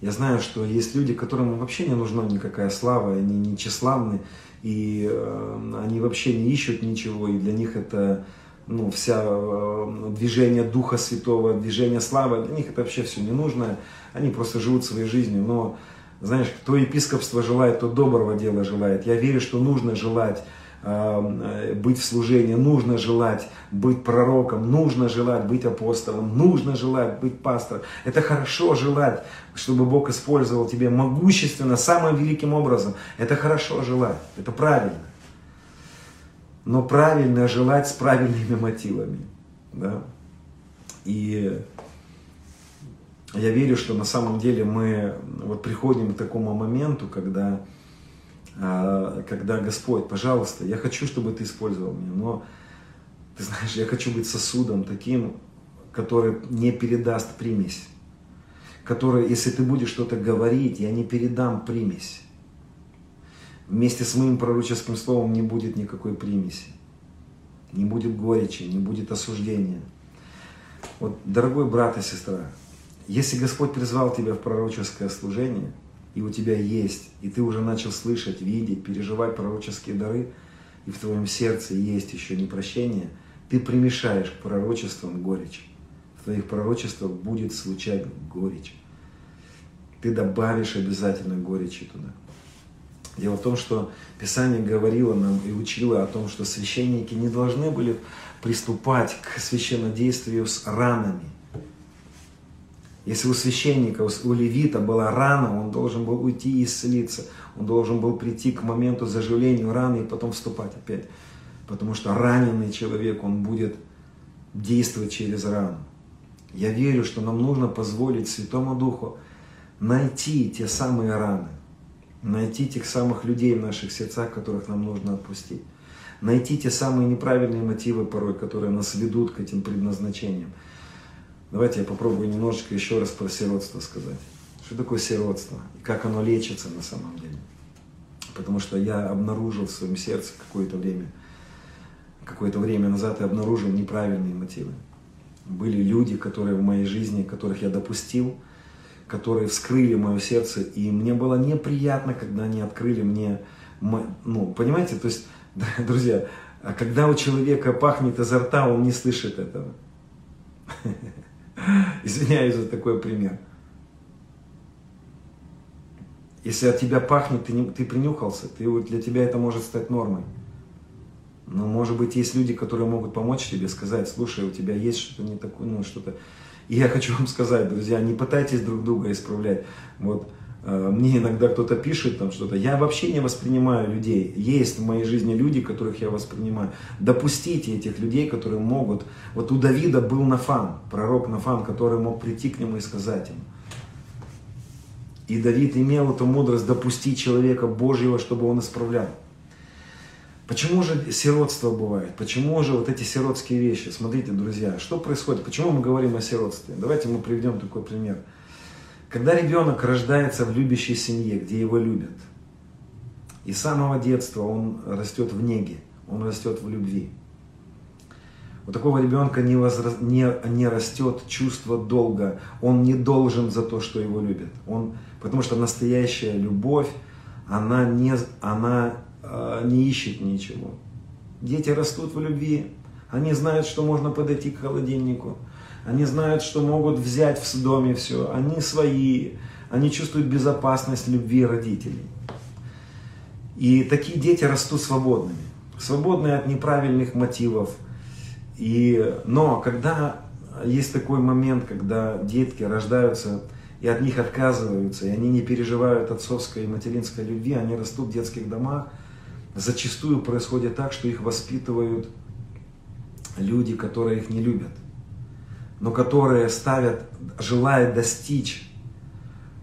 Я знаю, что есть люди, которым вообще не нужна никакая слава, они не тщеславны, и э, они вообще не ищут ничего, и для них это ну, вся э, движение Духа Святого, движение славы, для них это вообще все не нужно, они просто живут своей жизнью, но знаешь, кто епископство желает, то доброго дела желает. Я верю, что нужно желать быть в служении, нужно желать быть пророком, нужно желать быть апостолом, нужно желать быть пастором. Это хорошо желать, чтобы Бог использовал тебя могущественно, самым великим образом. Это хорошо желать, это правильно. Но правильно желать с правильными мотивами. Да? И я верю, что на самом деле мы вот приходим к такому моменту, когда, когда Господь, пожалуйста, я хочу, чтобы ты использовал меня, но ты знаешь, я хочу быть сосудом таким, который не передаст примесь. Который, если ты будешь что-то говорить, я не передам примесь. Вместе с моим пророческим словом не будет никакой примеси. Не будет горечи, не будет осуждения. Вот, дорогой брат и сестра, если Господь призвал тебя в пророческое служение, и у тебя есть, и ты уже начал слышать, видеть, переживать пророческие дары, и в твоем сердце есть еще непрощение – ты примешаешь к пророчествам горечь. В твоих пророчествах будет случать горечь. Ты добавишь обязательно горечи туда. Дело в том, что Писание говорило нам и учило о том, что священники не должны были приступать к священнодействию с ранами. Если у священника, у левита была рана, он должен был уйти и исцелиться. Он должен был прийти к моменту заживления раны и потом вступать опять. Потому что раненый человек, он будет действовать через рану. Я верю, что нам нужно позволить Святому Духу найти те самые раны, найти тех самых людей в наших сердцах, которых нам нужно отпустить, найти те самые неправильные мотивы порой, которые нас ведут к этим предназначениям. Давайте я попробую немножечко еще раз про сиротство сказать. Что такое сиротство и как оно лечится на самом деле. Потому что я обнаружил в своем сердце какое-то время – какое-то время назад я обнаружил неправильные мотивы. Были люди, которые в моей жизни, которых я допустил, которые вскрыли мое сердце, и мне было неприятно, когда они открыли мне, ну, понимаете, то есть, друзья, а когда у человека пахнет изо рта, он не слышит этого. Извиняюсь за такой пример. Если от тебя пахнет, ты, не, ты принюхался, ты, для тебя это может стать нормой. Но, может быть, есть люди, которые могут помочь тебе, сказать, слушай, у тебя есть что-то не такое, ну, что-то. И я хочу вам сказать, друзья, не пытайтесь друг друга исправлять. Вот мне иногда кто-то пишет там что-то. Я вообще не воспринимаю людей. Есть в моей жизни люди, которых я воспринимаю. Допустите этих людей, которые могут. Вот у Давида был Нафан, пророк Нафан, который мог прийти к нему и сказать ему. И Давид имел эту мудрость допустить человека Божьего, чтобы он исправлял. Почему же сиротство бывает? Почему же вот эти сиротские вещи? Смотрите, друзья, что происходит? Почему мы говорим о сиротстве? Давайте мы приведем такой пример. Когда ребенок рождается в любящей семье, где его любят, и с самого детства он растет в неге, он растет в любви. У такого ребенка не, возра... не, не растет чувство долга. Он не должен за то, что его любят. Он... Потому что настоящая любовь, она не, она, э, не ищет ничего. Дети растут в любви. Они знают, что можно подойти к холодильнику. Они знают, что могут взять в доме все. Они свои. Они чувствуют безопасность любви родителей. И такие дети растут свободными. Свободные от неправильных мотивов. И, но когда есть такой момент, когда детки рождаются и от них отказываются, и они не переживают отцовской и материнской любви, они растут в детских домах, зачастую происходит так, что их воспитывают люди, которые их не любят, но которые ставят, желая достичь,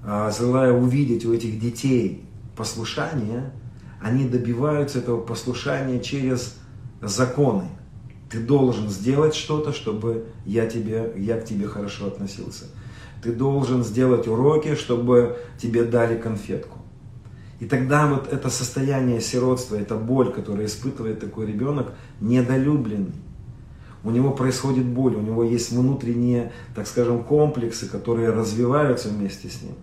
а, желая увидеть у этих детей послушание, они добиваются этого послушания через законы. Ты должен сделать что-то, чтобы я, тебе, я к тебе хорошо относился. Ты должен сделать уроки, чтобы тебе дали конфетку. И тогда вот это состояние сиротства, эта боль, которую испытывает такой ребенок, недолюбленный. У него происходит боль, у него есть внутренние, так скажем, комплексы, которые развиваются вместе с ним.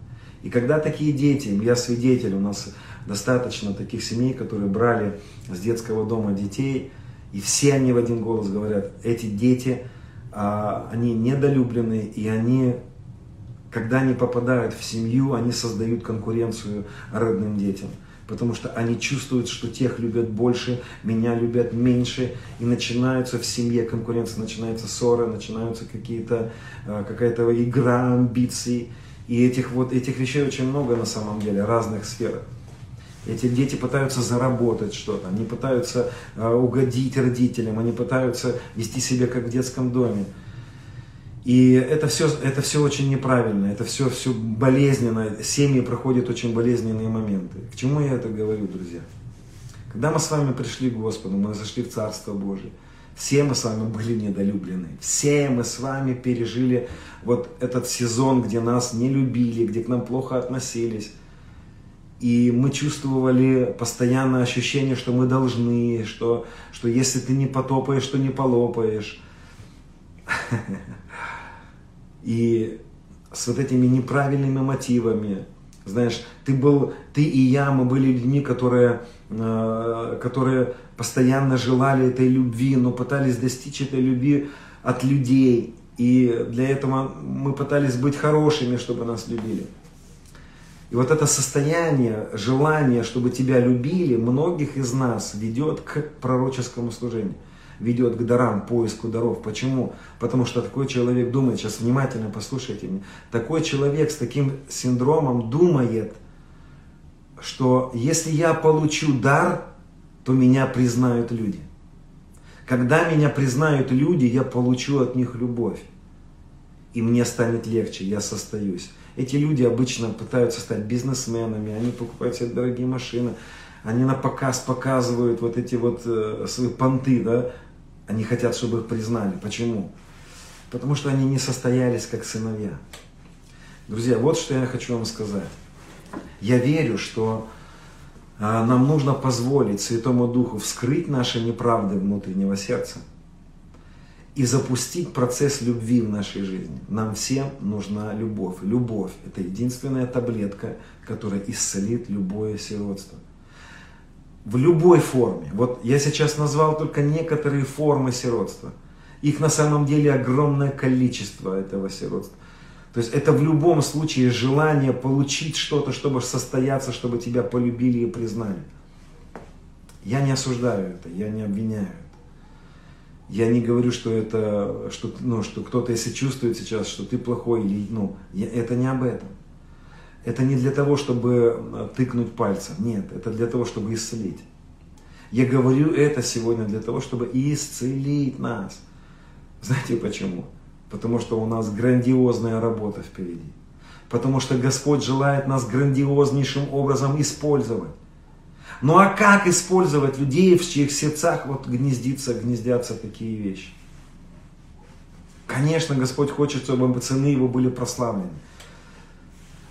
И когда такие дети, я свидетель, у нас достаточно таких семей, которые брали с детского дома детей, и все они в один голос говорят, эти дети, а, они недолюблены, и они, когда они попадают в семью, они создают конкуренцию родным детям. Потому что они чувствуют, что тех любят больше, меня любят меньше, и начинаются в семье конкуренция, начинаются ссоры, начинаются какие-то, а, какая-то игра амбиций. И этих вот этих вещей очень много на самом деле, разных сферах. Эти дети пытаются заработать что-то, они пытаются э, угодить родителям, они пытаются вести себя как в детском доме. И это все, это все очень неправильно, это все, все болезненно. Семьи проходят очень болезненные моменты. К чему я это говорю, друзья? Когда мы с вами пришли к Господу, мы зашли в Царство Божие, все мы с вами были недолюблены. Все мы с вами пережили вот этот сезон, где нас не любили, где к нам плохо относились. И мы чувствовали постоянное ощущение, что мы должны, что, что если ты не потопаешь, то не полопаешь. И с вот этими неправильными мотивами, знаешь, ты был, ты и я, мы были людьми, которые, э, которые постоянно желали этой любви, но пытались достичь этой любви от людей. И для этого мы пытались быть хорошими, чтобы нас любили. И вот это состояние, желание, чтобы тебя любили, многих из нас ведет к пророческому служению, ведет к дарам, поиску даров. Почему? Потому что такой человек думает, сейчас внимательно послушайте меня, такой человек с таким синдромом думает, что если я получу дар, то меня признают люди. Когда меня признают люди, я получу от них любовь. И мне станет легче, я состоюсь. Эти люди обычно пытаются стать бизнесменами, они покупают себе дорогие машины, они на показ показывают вот эти вот э, свои понты, да, они хотят, чтобы их признали. Почему? Потому что они не состоялись как сыновья. Друзья, вот что я хочу вам сказать. Я верю, что э, нам нужно позволить Святому Духу вскрыть наши неправды внутреннего сердца – и запустить процесс любви в нашей жизни. Нам всем нужна любовь. Любовь – это единственная таблетка, которая исцелит любое сиротство. В любой форме. Вот я сейчас назвал только некоторые формы сиротства. Их на самом деле огромное количество этого сиротства. То есть это в любом случае желание получить что-то, чтобы состояться, чтобы тебя полюбили и признали. Я не осуждаю это, я не обвиняю. Я не говорю, что это, что, ну, что кто-то, если чувствует сейчас, что ты плохой, или, ну, я, это не об этом. Это не для того, чтобы тыкнуть пальцем. Нет, это для того, чтобы исцелить. Я говорю это сегодня для того, чтобы исцелить нас. Знаете почему? Потому что у нас грандиозная работа впереди. Потому что Господь желает нас грандиознейшим образом использовать. Ну а как использовать людей, в чьих сердцах вот гнездится, гнездятся такие вещи? Конечно, Господь хочет, чтобы цены Его были прославлены.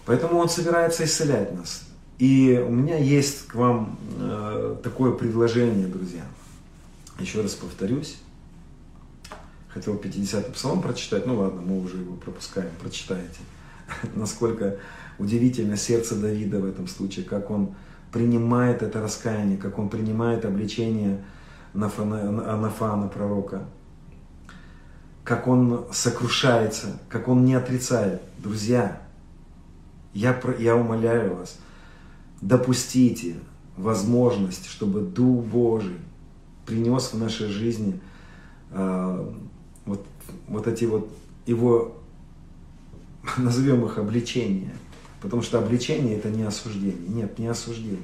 Поэтому Он собирается исцелять нас. И у меня есть к вам э, такое предложение, друзья. Еще раз повторюсь. хотел 50-й псалом прочитать, ну ладно, мы уже его пропускаем, прочитайте. Насколько удивительно сердце Давида в этом случае, как он принимает это раскаяние, как он принимает обличение Нафана, Нафана пророка, как он сокрушается, как он не отрицает. Друзья, я, я умоляю вас, допустите возможность, чтобы Дух Божий принес в нашей жизни э, вот, вот эти вот его, назовем их обличения. Потому что обличение это не осуждение. Нет, не осуждение.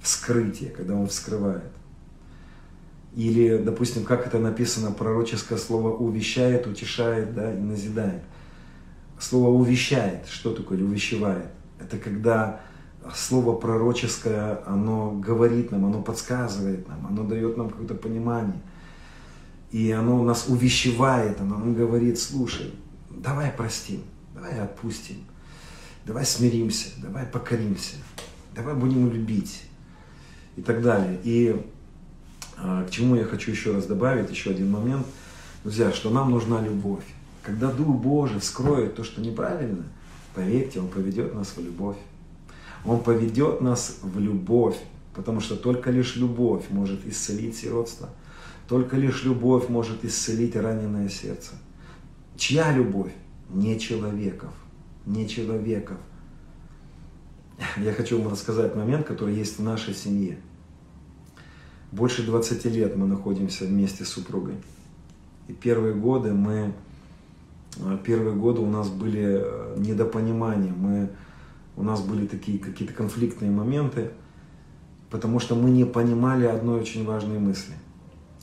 Вскрытие, когда он вскрывает. Или, допустим, как это написано, пророческое слово увещает, утешает, да, и назидает. Слово увещает, что такое, увещевает? Это когда слово пророческое, оно говорит нам, оно подсказывает нам, оно дает нам какое-то понимание. И оно нас увещевает, оно нам говорит, слушай, давай простим, давай отпустим, давай смиримся, давай покоримся, давай будем любить и так далее. И а, к чему я хочу еще раз добавить, еще один момент, друзья, что нам нужна любовь. Когда Дух Божий вскроет то, что неправильно, поверьте, Он поведет нас в любовь. Он поведет нас в любовь, потому что только лишь любовь может исцелить сиротство. Только лишь любовь может исцелить раненое сердце. Чья любовь? Не человеков. Не человеков. Я хочу вам рассказать момент, который есть в нашей семье. Больше 20 лет мы находимся вместе с супругой. И первые годы мы, первые годы у нас были э, недопонимания, мы, у нас были такие какие-то конфликтные моменты, потому что мы не понимали одной очень важной мысли.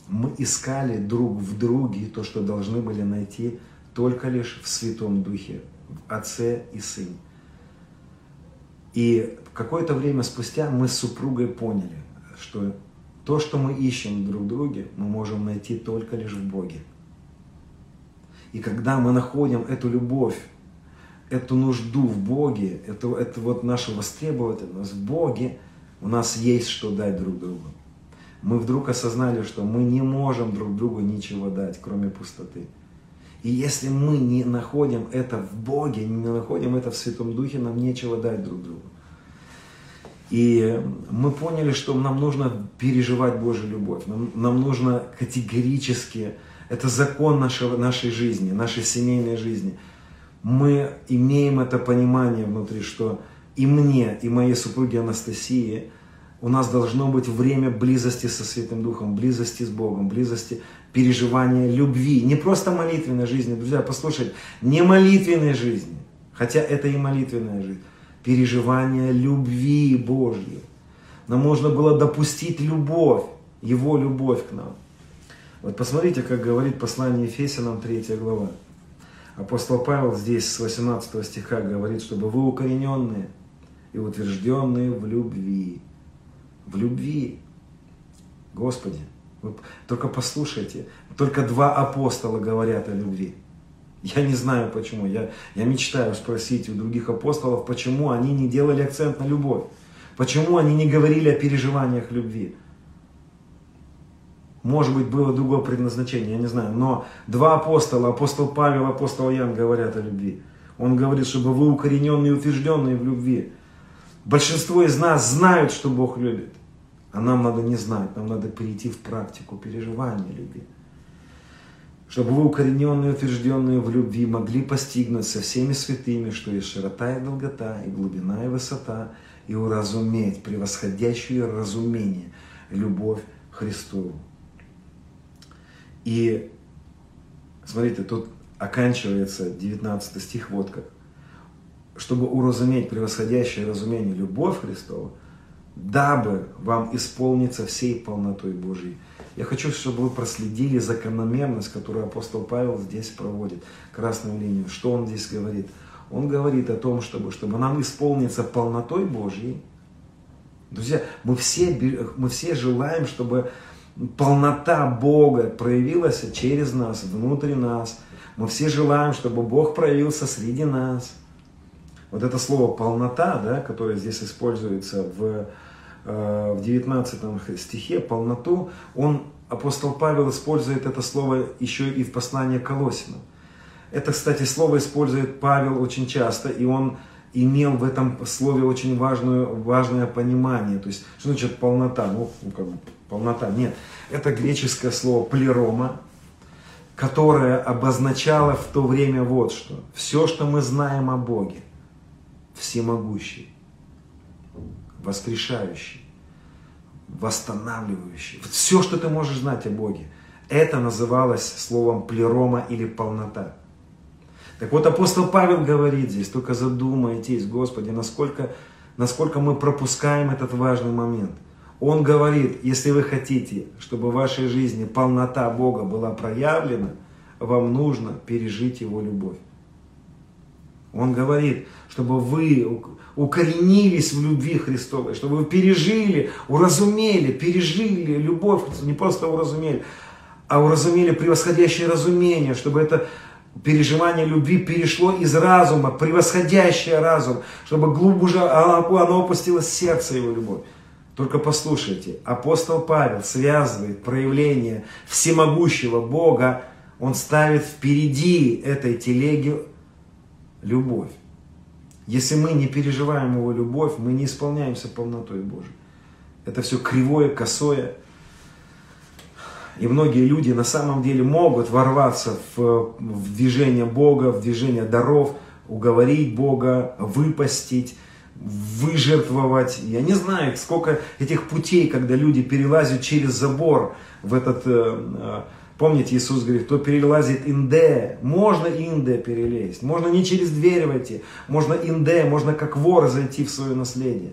Мы искали друг в друге то, что должны были найти только лишь в Святом Духе, в Отце и Сыне. И какое-то время спустя мы с супругой поняли, что то, что мы ищем друг в друге, мы можем найти только лишь в Боге. И когда мы находим эту любовь, эту нужду в Боге, это, это вот наша востребованность в Боге, у нас есть что дать друг другу. Мы вдруг осознали, что мы не можем друг другу ничего дать, кроме пустоты. И если мы не находим это в Боге, не находим это в Святом Духе, нам нечего дать друг другу. И мы поняли, что нам нужно переживать Божью любовь. Нам, нам нужно категорически, это закон нашего, нашей жизни, нашей семейной жизни. Мы имеем это понимание внутри, что и мне, и моей супруге Анастасии у нас должно быть время близости со Святым Духом, близости с Богом, близости переживания любви. Не просто молитвенной жизни, друзья, послушайте, не молитвенной жизни, хотя это и молитвенная жизнь, переживания любви Божьей. Нам нужно было допустить любовь, Его любовь к нам. Вот посмотрите, как говорит послание Ефесянам 3 глава. Апостол Павел здесь с 18 стиха говорит, чтобы вы укорененные и утвержденные в любви. В любви. Господи, вы только послушайте, только два апостола говорят о любви. Я не знаю почему. Я, я мечтаю спросить у других апостолов, почему они не делали акцент на любовь. Почему они не говорили о переживаниях любви. Может быть, было другое предназначение, я не знаю. Но два апостола, апостол Павел, апостол Ян говорят о любви. Он говорит, чтобы вы укорененные и утвержденные в любви. Большинство из нас знают, что Бог любит. А нам надо не знать, нам надо перейти в практику переживания любви чтобы вы, укорененные и утвержденные в любви, могли постигнуть со всеми святыми, что есть широта и долгота, и глубина и высота, и уразуметь превосходящее разумение, любовь Христову. И смотрите, тут оканчивается 19 стих вот как. Чтобы уразуметь превосходящее разумение любовь Христова, дабы вам исполниться всей полнотой Божией. Я хочу, чтобы вы проследили закономерность, которую апостол Павел здесь проводит, красную линию. Что он здесь говорит? Он говорит о том, чтобы, чтобы нам исполниться полнотой Божьей. Друзья, мы все, мы все желаем, чтобы полнота Бога проявилась через нас, внутри нас. Мы все желаем, чтобы Бог проявился среди нас. Вот это слово полнота, да, которое здесь используется в Э, в 19 стихе полноту, он апостол Павел использует это слово еще и в послании к Колосинам. Это, кстати, слово использует Павел очень часто, и он имел в этом слове очень важную, важное понимание. То есть, что значит полнота? Ну, ну как бы, полнота. Нет. Это греческое слово плерома, которое обозначало в то время вот что. Все, что мы знаем о Боге, всемогущий, воскрешающий, восстанавливающий. Все, что ты можешь знать о Боге, это называлось словом плерома или полнота. Так вот, апостол Павел говорит здесь, только задумайтесь, Господи, насколько, насколько мы пропускаем этот важный момент. Он говорит, если вы хотите, чтобы в вашей жизни полнота Бога была проявлена, вам нужно пережить Его любовь. Он говорит, чтобы вы укоренились в любви Христовой, чтобы вы пережили, уразумели, пережили любовь, не просто уразумели, а уразумели превосходящее разумение, чтобы это переживание любви перешло из разума, превосходящее разум, чтобы глубже оно опустилось в сердце его любовь. Только послушайте, апостол Павел связывает проявление всемогущего Бога, он ставит впереди этой телеги любовь. Если мы не переживаем его любовь, мы не исполняемся полнотой Божией. Это все кривое, косое, и многие люди на самом деле могут ворваться в, в движение Бога, в движение даров, уговорить Бога, выпастить, выжертвовать. Я не знаю, сколько этих путей, когда люди перелазят через забор в этот... Э, э, помните, Иисус говорит, кто перелазит инде, можно инде перелезть, можно не через дверь войти, можно инде, можно как вор зайти в свое наследие.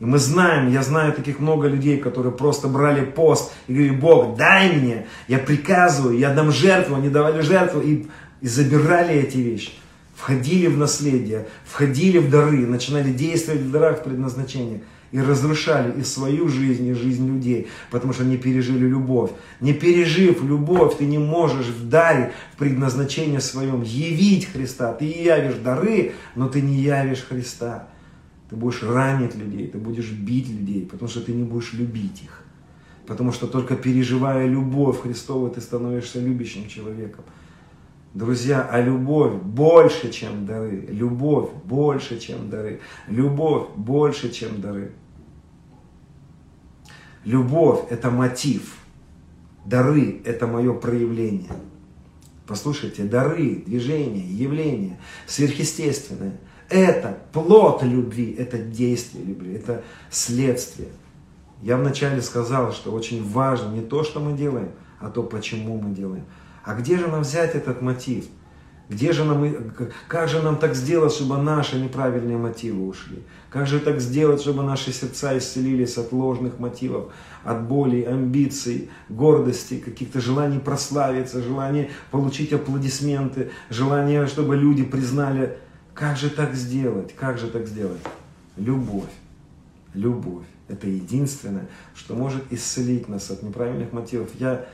И мы знаем, я знаю таких много людей, которые просто брали пост и говорили, Бог, дай мне, я приказываю, я дам жертву, они давали жертву и, и забирали эти вещи. Входили в наследие, входили в дары, начинали действовать в дарах, в предназначениях. И разрушали и свою жизнь, и жизнь людей, потому что не пережили любовь. Не пережив любовь, ты не можешь в даре, в предназначении своем явить Христа. Ты явишь дары, но ты не явишь Христа. Ты будешь ранить людей, ты будешь бить людей, потому что ты не будешь любить их. Потому что только переживая любовь Христову, ты становишься любящим человеком. Друзья, а любовь больше, чем дары. Любовь больше, чем дары. Любовь больше, чем дары. Любовь – это мотив. Дары – это мое проявление. Послушайте, дары, движения, явления, сверхъестественное – это плод любви, это действие любви, это следствие. Я вначале сказал, что очень важно не то, что мы делаем, а то, почему мы делаем. А где же нам взять этот мотив? Где же нам, как же нам так сделать, чтобы наши неправильные мотивы ушли? Как же так сделать, чтобы наши сердца исцелились от ложных мотивов, от боли, амбиций, гордости, каких-то желаний прославиться, желания получить аплодисменты, желания, чтобы люди признали как же так сделать? Как же так сделать? Любовь. Любовь. Это единственное, что может исцелить нас от неправильных мотивов. Я,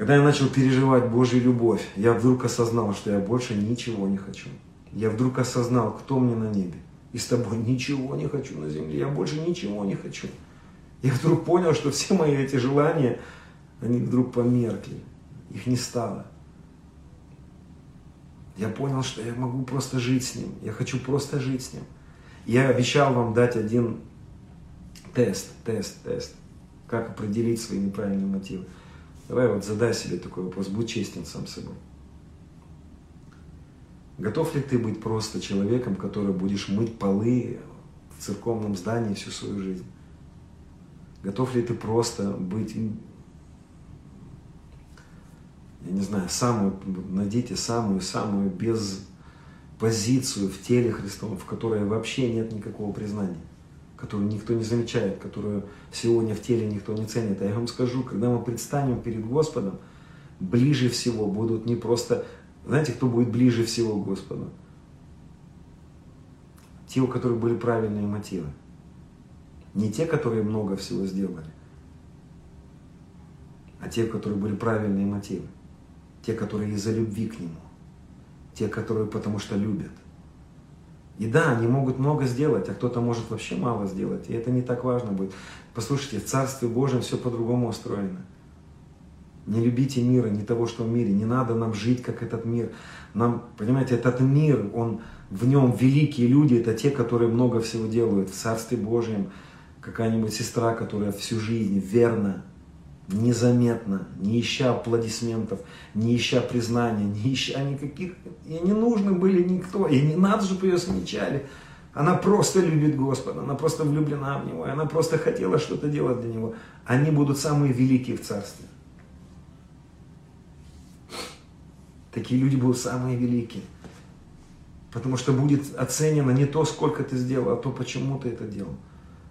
когда я начал переживать Божью любовь, я вдруг осознал, что я больше ничего не хочу. Я вдруг осознал, кто мне на небе. И с тобой ничего не хочу на земле. Я больше ничего не хочу. Я вдруг понял, что все мои эти желания, они вдруг померкли. Их не стало. Я понял, что я могу просто жить с ним. Я хочу просто жить с ним. Я обещал вам дать один тест, тест, тест. Как определить свои неправильные мотивы. Давай вот задай себе такой вопрос. Будь честен сам собой. Готов ли ты быть просто человеком, который будешь мыть полы в церковном здании всю свою жизнь? Готов ли ты просто быть я не знаю, самую, найдите самую-самую без позицию в теле Христовом, в которой вообще нет никакого признания, которую никто не замечает, которую сегодня в теле никто не ценит. А я вам скажу, когда мы предстанем перед Господом, ближе всего будут не просто... Знаете, кто будет ближе всего к Господу? Те, у которых были правильные мотивы. Не те, которые много всего сделали, а те, у которых были правильные мотивы. Те, которые из-за любви к Нему. Те, которые потому что любят. И да, они могут много сделать, а кто-то может вообще мало сделать. И это не так важно будет. Послушайте, в Царстве Божьем все по-другому устроено. Не любите мира, не того, что в мире. Не надо нам жить, как этот мир. Нам, понимаете, этот мир, он, в нем великие люди, это те, которые много всего делают. В Царстве Божьем какая-нибудь сестра, которая всю жизнь верно, незаметно, не ища аплодисментов, не ища признания, не ища никаких, и не нужны были никто, и не надо, чтобы ее замечали. Она просто любит Господа, она просто влюблена в Него, она просто хотела что-то делать для Него. Они будут самые великие в Царстве. Такие люди будут самые великие. Потому что будет оценено не то, сколько ты сделал, а то, почему ты это делал.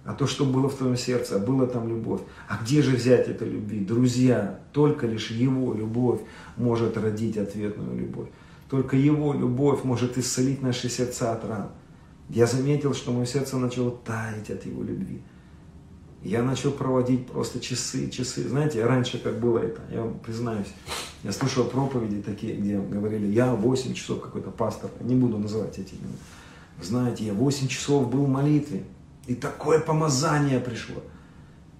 А то, что было в твоем сердце, а была там любовь. А где же взять эту любви? Друзья, только лишь Его любовь может родить ответную любовь. Только Его любовь может исцелить наши сердца от ран. Я заметил, что мое сердце начало таять от Его любви. Я начал проводить просто часы, часы. Знаете, раньше как было это, я вам признаюсь, я слушал проповеди такие, где говорили, я 8 часов какой-то пастор, не буду называть эти имена. Знаете, я 8 часов был в молитве, и такое помазание пришло.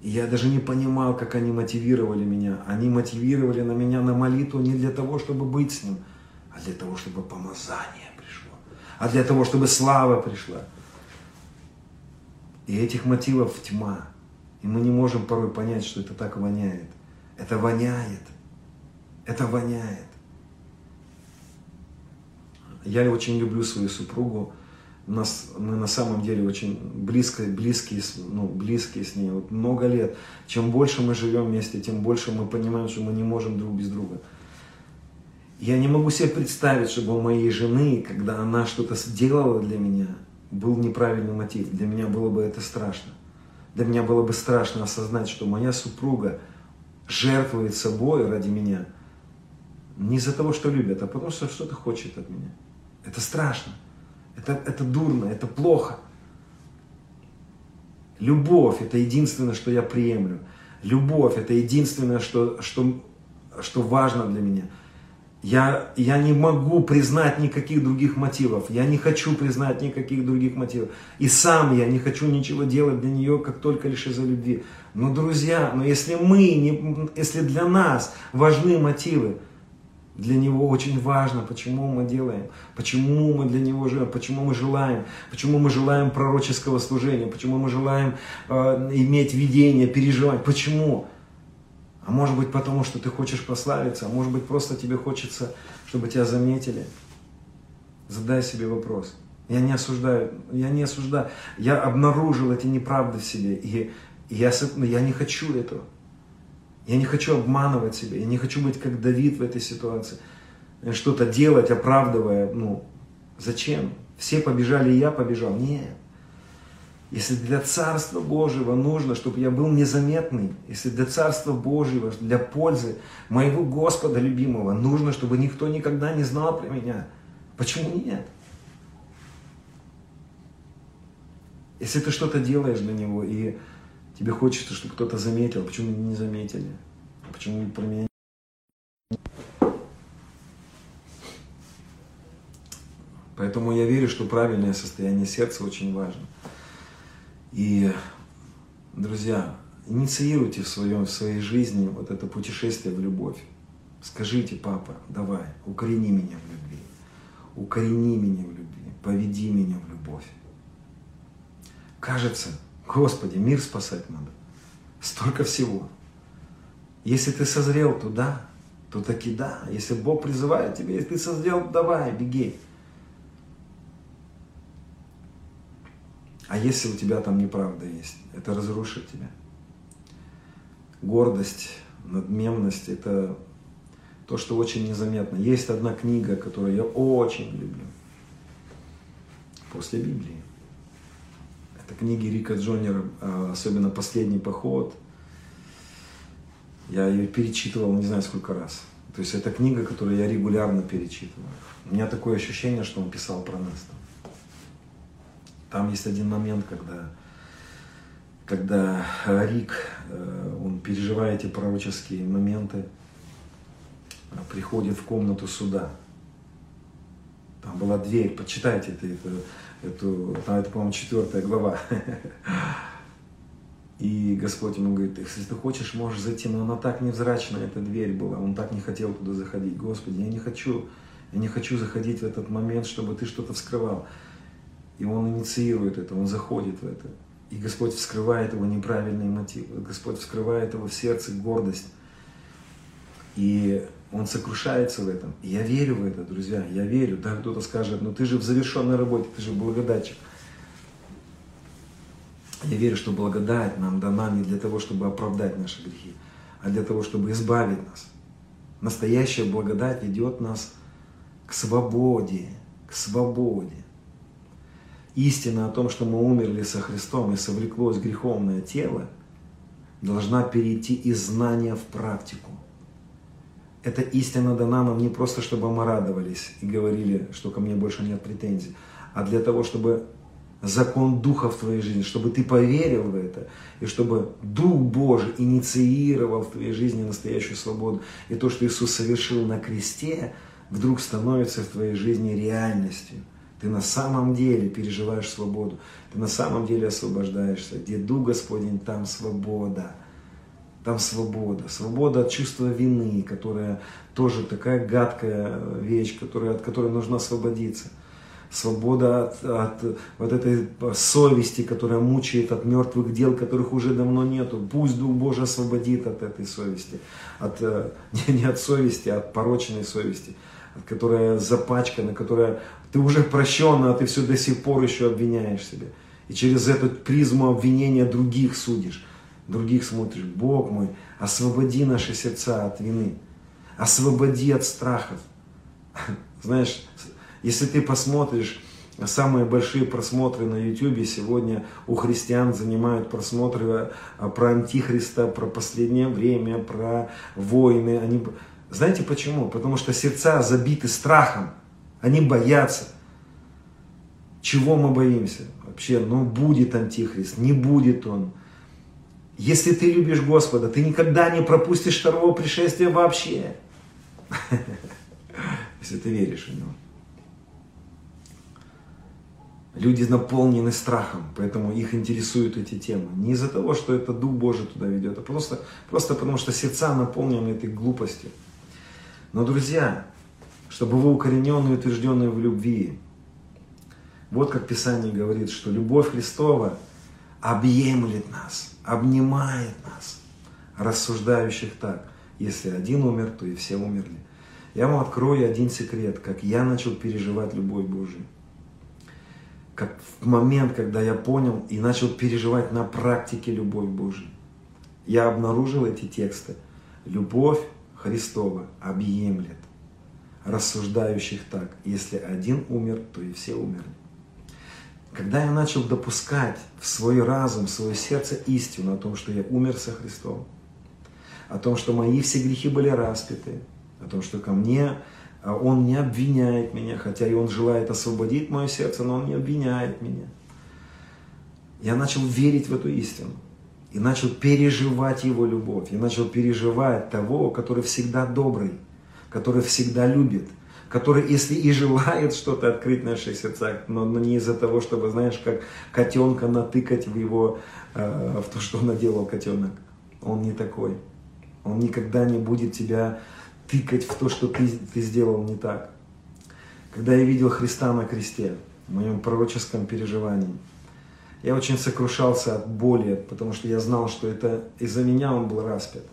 И я даже не понимал, как они мотивировали меня. Они мотивировали на меня на молитву не для того, чтобы быть с Ним, а для того, чтобы помазание пришло. А для того, чтобы слава пришла. И этих мотивов тьма. И мы не можем порой понять, что это так воняет. Это воняет. Это воняет. Я очень люблю свою супругу. Нас, мы на самом деле очень близко, близкие, ну, близкие с ней. Вот много лет. Чем больше мы живем вместе, тем больше мы понимаем, что мы не можем друг без друга. Я не могу себе представить, чтобы у моей жены, когда она что-то сделала для меня, был неправильный мотив. Для меня было бы это страшно. Для меня было бы страшно осознать, что моя супруга жертвует собой ради меня. Не из-за того, что любит, а потому что что-то хочет от меня. Это страшно. Это, это дурно, это плохо. Любовь – это единственное, что я приемлю. Любовь – это единственное, что, что, что важно для меня – я, я не могу признать никаких других мотивов. Я не хочу признать никаких других мотивов. И сам я не хочу ничего делать для нее, как только лишь из-за любви. Но, друзья, но если мы, не, если для нас важны мотивы, для него очень важно, почему мы делаем, почему мы для него живем, почему мы желаем, почему мы желаем пророческого служения, почему мы желаем э, иметь видение, переживать. Почему? А может быть потому, что ты хочешь прославиться, а может быть просто тебе хочется, чтобы тебя заметили. Задай себе вопрос. Я не осуждаю, я не осуждаю. Я обнаружил эти неправды в себе, и я, я не хочу этого. Я не хочу обманывать себя, я не хочу быть как Давид в этой ситуации. Что-то делать, оправдывая, ну, зачем? Все побежали, и я побежал. Нет. Если для Царства Божьего нужно, чтобы я был незаметный, если для Царства Божьего, для пользы моего Господа любимого нужно, чтобы никто никогда не знал про меня, почему нет? Если ты что-то делаешь для Него, и тебе хочется, чтобы кто-то заметил, почему не заметили? Почему про меня Поэтому я верю, что правильное состояние сердца очень важно. И, друзья, инициируйте в, своем, в своей жизни вот это путешествие в любовь. Скажите, папа, давай, укорени меня в любви. Укорени меня в любви. Поведи меня в любовь. Кажется, Господи, мир спасать надо. Столько всего. Если ты созрел туда, то таки да. Если Бог призывает тебя, если ты созрел, давай, беги. А если у тебя там неправда есть, это разрушит тебя. Гордость, надменность – это то, что очень незаметно. Есть одна книга, которую я очень люблю. После Библии. Это книги Рика Джонера, а, особенно «Последний поход». Я ее перечитывал не знаю сколько раз. То есть это книга, которую я регулярно перечитываю. У меня такое ощущение, что он писал про нас. Там. Там есть один момент, когда, когда Рик, э, он переживает эти пророческие моменты, приходит в комнату суда. Там была дверь, почитайте это, это, эту, там, это, по-моему, четвертая глава. И Господь ему говорит, если ты хочешь, можешь зайти, но она так невзрачная, эта дверь была, он так не хотел туда заходить. Господи, я не хочу, я не хочу заходить в этот момент, чтобы ты что-то вскрывал. И он инициирует это, он заходит в это. И Господь вскрывает его неправильные мотивы. Господь вскрывает его в сердце гордость. И он сокрушается в этом. Я верю в это, друзья, я верю. Да, кто-то скажет, ну ты же в завершенной работе, ты же благодатчик. Я верю, что благодать нам дана не для того, чтобы оправдать наши грехи, а для того, чтобы избавить нас. Настоящая благодать ведет нас к свободе, к свободе. Истина о том, что мы умерли со Христом и совлеклось греховное тело, должна перейти из знания в практику. Эта истина дана нам не просто, чтобы мы радовались и говорили, что ко мне больше нет претензий, а для того, чтобы закон Духа в твоей жизни, чтобы ты поверил в это, и чтобы Дух Божий инициировал в твоей жизни настоящую свободу. И то, что Иисус совершил на кресте, вдруг становится в твоей жизни реальностью. Ты на самом деле переживаешь свободу, ты на самом деле освобождаешься. Где Дух Господень, там свобода. Там свобода. Свобода от чувства вины, которая тоже такая гадкая вещь, которая, от которой нужно освободиться свобода от, от вот этой совести, которая мучает, от мертвых дел, которых уже давно нету. Пусть Дух Божий освободит от этой совести, от, э, не, не от совести, а от порочной совести, которая запачкана, которая ты уже прощен, а ты все до сих пор еще обвиняешь себя. И через эту призму обвинения других судишь, других смотришь. Бог мой, освободи наши сердца от вины, освободи от страхов. Знаешь, если ты посмотришь, самые большие просмотры на YouTube сегодня у христиан занимают просмотры а, про Антихриста, про последнее время, про войны. Они... Знаете почему? Потому что сердца забиты страхом. Они боятся. Чего мы боимся? Вообще, ну будет Антихрист, не будет он. Если ты любишь Господа, ты никогда не пропустишь второго пришествия вообще. Если ты веришь в Него. Люди наполнены страхом, поэтому их интересуют эти темы. Не из-за того, что это Дух Божий туда ведет, а просто, просто потому, что сердца наполнены этой глупостью. Но, друзья, чтобы вы укорененные и утвержденные в любви, вот как Писание говорит, что любовь Христова объемлет нас, обнимает нас, рассуждающих так. Если один умер, то и все умерли. Я вам открою один секрет, как я начал переживать любовь Божию как в момент, когда я понял и начал переживать на практике любовь Божию. Я обнаружил эти тексты. Любовь Христова объемлет рассуждающих так. Если один умер, то и все умерли. Когда я начал допускать в свой разум, в свое сердце истину о том, что я умер со Христом, о том, что мои все грехи были распяты, о том, что ко мне а он не обвиняет меня, хотя и Он желает освободить мое сердце, но Он не обвиняет меня. Я начал верить в эту истину. И начал переживать Его любовь. Я начал переживать того, который всегда добрый, который всегда любит, который, если и желает что-то открыть в наших сердцах, но, но не из-за того, чтобы, знаешь, как котенка натыкать в его, э, в то, что наделал котенок. Он не такой. Он никогда не будет тебя тыкать в то, что ты, ты сделал не так. Когда я видел Христа на кресте, в моем пророческом переживании, я очень сокрушался от боли, потому что я знал, что это из-за меня он был распят.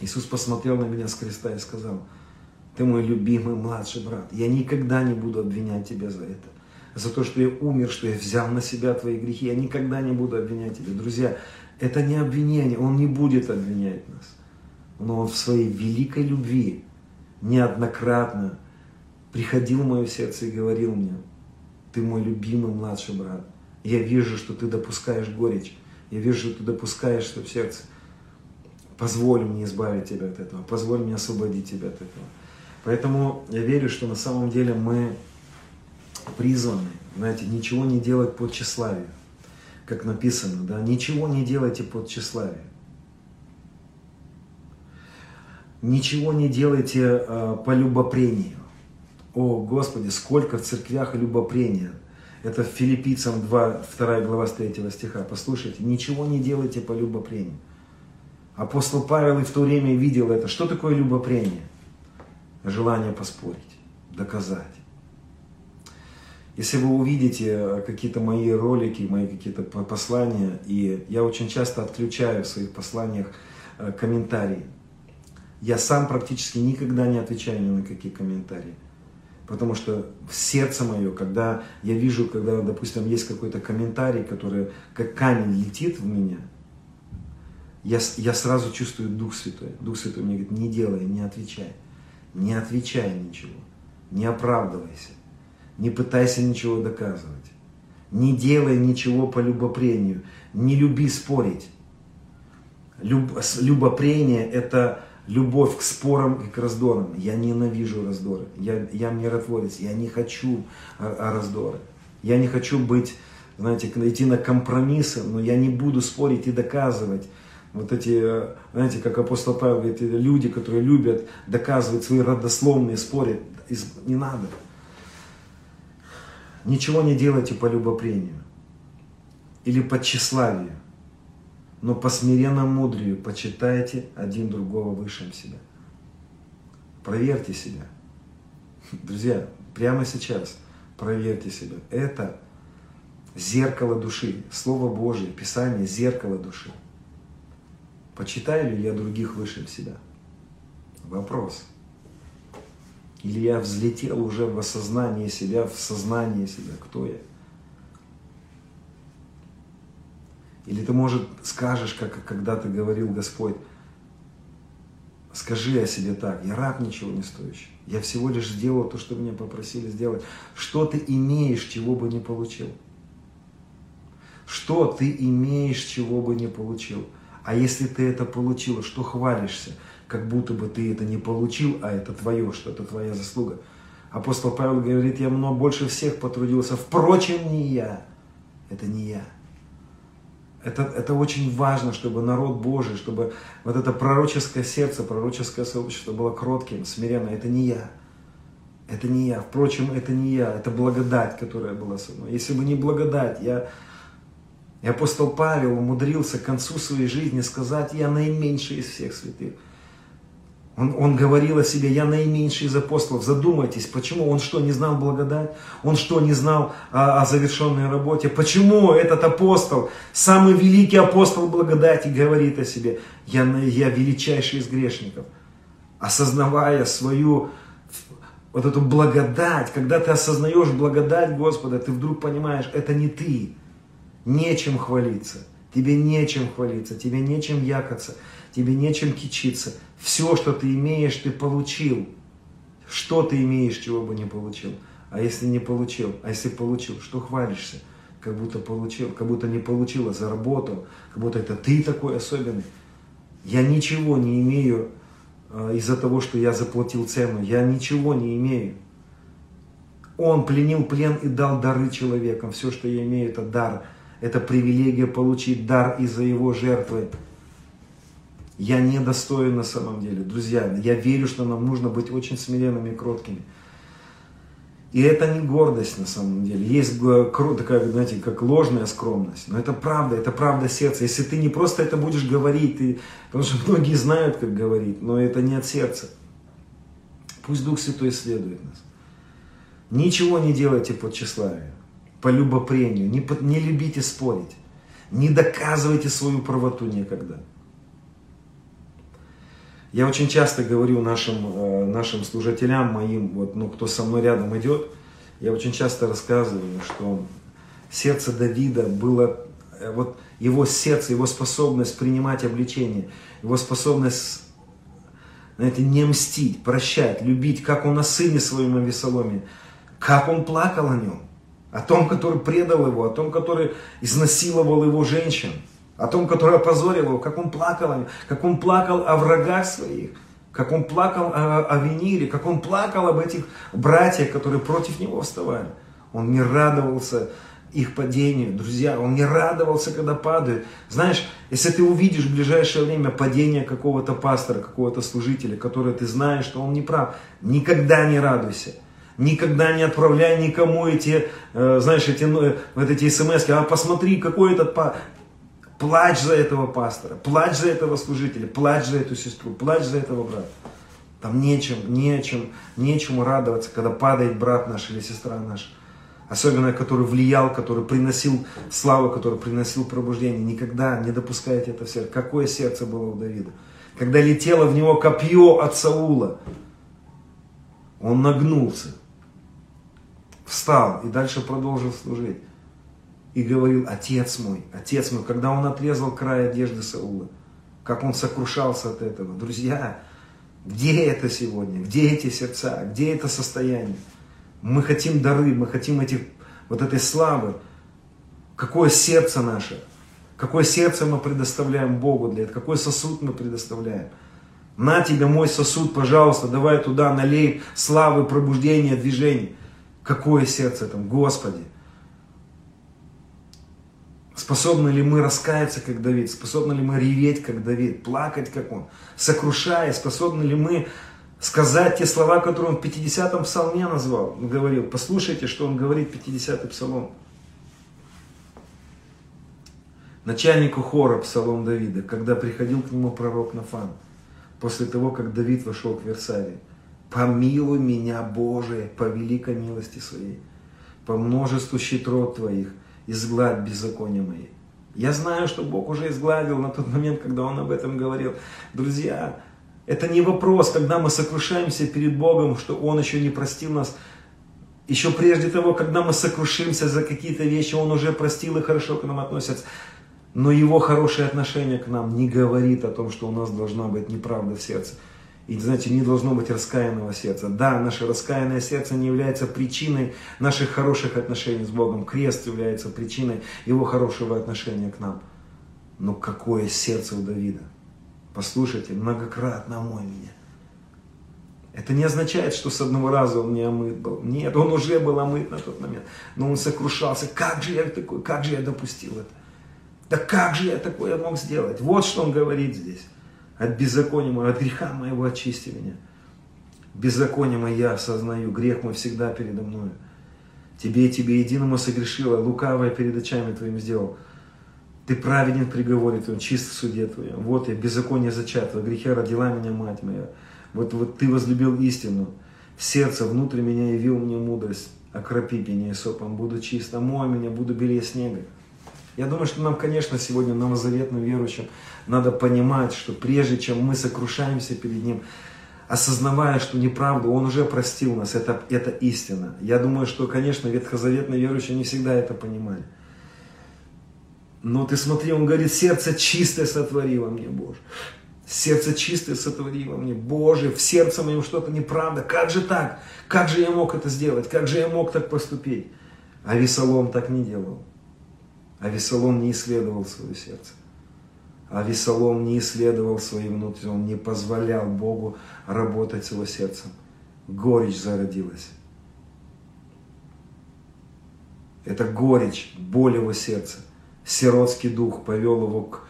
Иисус посмотрел на меня с креста и сказал, ты мой любимый младший брат, я никогда не буду обвинять тебя за это. За то, что я умер, что я взял на себя твои грехи, я никогда не буду обвинять тебя. Друзья, это не обвинение, он не будет обвинять нас но Он в своей великой любви неоднократно приходил в мое сердце и говорил мне, ты мой любимый младший брат. Я вижу, что ты допускаешь горечь. Я вижу, что ты допускаешь что в сердце. Позволь мне избавить тебя от этого. Позволь мне освободить тебя от этого. Поэтому я верю, что на самом деле мы призваны, знаете, ничего не делать под тщеславие. Как написано, да, ничего не делайте под тщеславие. Ничего не делайте э, по любопрению. О, Господи, сколько в церквях любопрения. Это филиппийцам 2, 2 глава с 3 стиха. Послушайте, ничего не делайте по любопрению. Апостол Павел и в то время видел это. Что такое любопрение? Желание поспорить, доказать. Если вы увидите э, какие-то мои ролики, мои какие-то послания, и я очень часто отключаю в своих посланиях э, комментарии, я сам практически никогда не отвечаю ни на какие комментарии. Потому что в сердце мое, когда я вижу, когда, допустим, есть какой-то комментарий, который как камень летит в меня, я, я сразу чувствую Дух Святой. Дух Святой мне говорит, не делай, не отвечай. Не отвечай ничего. Не оправдывайся. Не пытайся ничего доказывать. Не делай ничего по любопрению. Не люби спорить. Люб, любопрение – это любовь к спорам и к раздорам. Я ненавижу раздоры. Я, я миротворец. Я не хочу а, а раздоры. Я не хочу быть, знаете, идти на компромиссы, но я не буду спорить и доказывать. Вот эти, знаете, как апостол Павел говорит, люди, которые любят доказывать свои родословные споры, не надо. Ничего не делайте по любопрению или по тщеславию, но по смиренному мудрию почитайте один другого выше себя. Проверьте себя. Друзья, прямо сейчас проверьте себя. Это зеркало души. Слово Божие, Писание – зеркало души. Почитаю ли я других выше себя? Вопрос – или я взлетел уже в осознание себя, в сознание себя, кто я? Или ты, может, скажешь, как когда-то говорил Господь, скажи о себе так, я раб ничего не стоящий. Я всего лишь сделал то, что меня попросили сделать. Что ты имеешь, чего бы не получил? Что ты имеешь, чего бы не получил? А если ты это получил, что хвалишься? как будто бы ты это не получил, а это твое, что это твоя заслуга. Апостол Павел говорит, я много больше всех потрудился, впрочем, не я. Это не я. Это, это очень важно, чтобы народ Божий, чтобы вот это пророческое сердце, пророческое сообщество было кротким, смиренным. Это не я. Это не я. Впрочем, это не я. Это благодать, которая была со мной. Если бы не благодать, я... И апостол Павел умудрился к концу своей жизни сказать, я наименьший из всех святых. Он, он говорил о себе, я наименьший из апостолов. Задумайтесь, почему? Он что, не знал благодать? Он что, не знал о, о завершенной работе? Почему этот апостол, самый великий апостол благодати, говорит о себе, я, я величайший из грешников? Осознавая свою вот эту благодать, когда ты осознаешь благодать Господа, ты вдруг понимаешь, это не ты, нечем хвалиться, тебе нечем хвалиться, тебе нечем якаться, тебе нечем кичиться. Все, что ты имеешь, ты получил. Что ты имеешь, чего бы не получил? А если не получил? А если получил, что хвалишься? Как будто получил, как будто не получил, а заработал, как будто это ты такой особенный. Я ничего не имею э, из-за того, что я заплатил цену. Я ничего не имею. Он пленил плен и дал дары человекам. Все, что я имею, это дар. Это привилегия получить дар из-за его жертвы. Я не достоин на самом деле. Друзья, я верю, что нам нужно быть очень смиренными и кроткими. И это не гордость на самом деле. Есть такая, знаете, как ложная скромность. Но это правда, это правда сердца. Если ты не просто это будешь говорить, ты, потому что многие знают, как говорить, но это не от сердца. Пусть Дух Святой исследует нас. Ничего не делайте по тщеславию, по любопрению, не, не любите спорить, не доказывайте свою правоту никогда. Я очень часто говорю нашим, э, нашим служителям, моим, вот, ну, кто со мной рядом идет, я очень часто рассказываю, что сердце Давида было, э, вот его сердце, его способность принимать обличение, его способность, знаете, не мстить, прощать, любить, как он о сыне своем Авесоломе, как он плакал о нем, о том, который предал его, о том, который изнасиловал его женщин – о том, который опозорил его, как он плакал, как он плакал о врагах своих, как он плакал о, о Венире, как он плакал об этих братьях, которые против него вставали. Он не радовался их падению, друзья, он не радовался, когда падают. Знаешь, если ты увидишь в ближайшее время падение какого-то пастора, какого-то служителя, который ты знаешь, что он не прав, никогда не радуйся. Никогда не отправляй никому эти, э, знаешь, эти, ну, вот эти смс а посмотри, какой этот па... Плачь за этого пастора, плачь за этого служителя, плачь за эту сестру, плачь за этого брата. Там нечем, нечем, нечему радоваться, когда падает брат наш или сестра наша. Особенно, который влиял, который приносил славу, который приносил пробуждение. Никогда не допускайте это в сердце. Какое сердце было у Давида? Когда летело в него копье от Саула, он нагнулся, встал и дальше продолжил служить. И говорил, отец мой, отец мой, когда он отрезал край одежды Саула, как он сокрушался от этого. Друзья, где это сегодня? Где эти сердца? Где это состояние? Мы хотим дары, мы хотим этих, вот этой славы. Какое сердце наше? Какое сердце мы предоставляем Богу для этого? Какой сосуд мы предоставляем? На тебе мой сосуд, пожалуйста, давай туда налей славы, пробуждения, движения. Какое сердце там, Господи. Способны ли мы раскаяться, как Давид? Способны ли мы реветь, как Давид? Плакать, как он? Сокрушая, способны ли мы сказать те слова, которые он в 50-м псалме назвал? Говорил, послушайте, что он говорит в 50-й псалом. Начальнику хора псалом Давида, когда приходил к нему пророк Нафан – после того, как Давид вошел к Версавии. «Помилуй меня, Боже, по великой милости Своей, по множеству щитрот Твоих, изгладь беззакония мои». Я знаю, что Бог уже изгладил на тот момент, когда Он об этом говорил. Друзья, это не вопрос, когда мы сокрушаемся перед Богом, что Он еще не простил нас. Еще прежде того, когда мы сокрушимся за какие-то вещи, Он уже простил и хорошо к нам относится. Но его хорошее отношение к нам не говорит о том, что у нас должна быть неправда в сердце. И, знаете, не должно быть раскаянного сердца. Да, наше раскаянное сердце не является причиной наших хороших отношений с Богом. Крест является причиной его хорошего отношения к нам. Но какое сердце у Давида? Послушайте, многократно омой меня. Это не означает, что с одного раза он не омыт был. Нет, он уже был омыт на тот момент. Но он сокрушался. Как же я такой, как же я допустил это? Да как же я такое мог сделать? Вот что он говорит здесь. От беззакония моего, от греха моего очисти меня. Беззаконие мое я осознаю, грех мой всегда передо мною. Тебе, тебе единому согрешила, лукавое перед очами твоим сделал. Ты праведен в приговоре твоем, чист в суде твоем. Вот я, беззаконие зачат, во грехе родила меня мать моя. Вот, вот ты возлюбил истину. В сердце внутрь меня явил мне мудрость. Окропи меня сопом, буду чист, омой меня, буду белее снега. Я думаю, что нам, конечно, сегодня новозаветным верующим надо понимать, что прежде чем мы сокрушаемся перед Ним, осознавая, что неправда, Он уже простил нас, это, это истина. Я думаю, что, конечно, ветхозаветные верующие не всегда это понимали. Но ты смотри, Он говорит, сердце чистое сотвори во мне, Боже. Сердце чистое сотвори во мне. Боже, в сердце моем что-то неправда. Как же так? Как же я мог это сделать? Как же я мог так поступить? А Весолом так не делал. А Весолом не исследовал свое сердце. А Весолом не исследовал свои внутренние, он не позволял Богу работать его сердцем. Горечь зародилась. Это горечь, боль его сердца. Сиротский дух повел его к,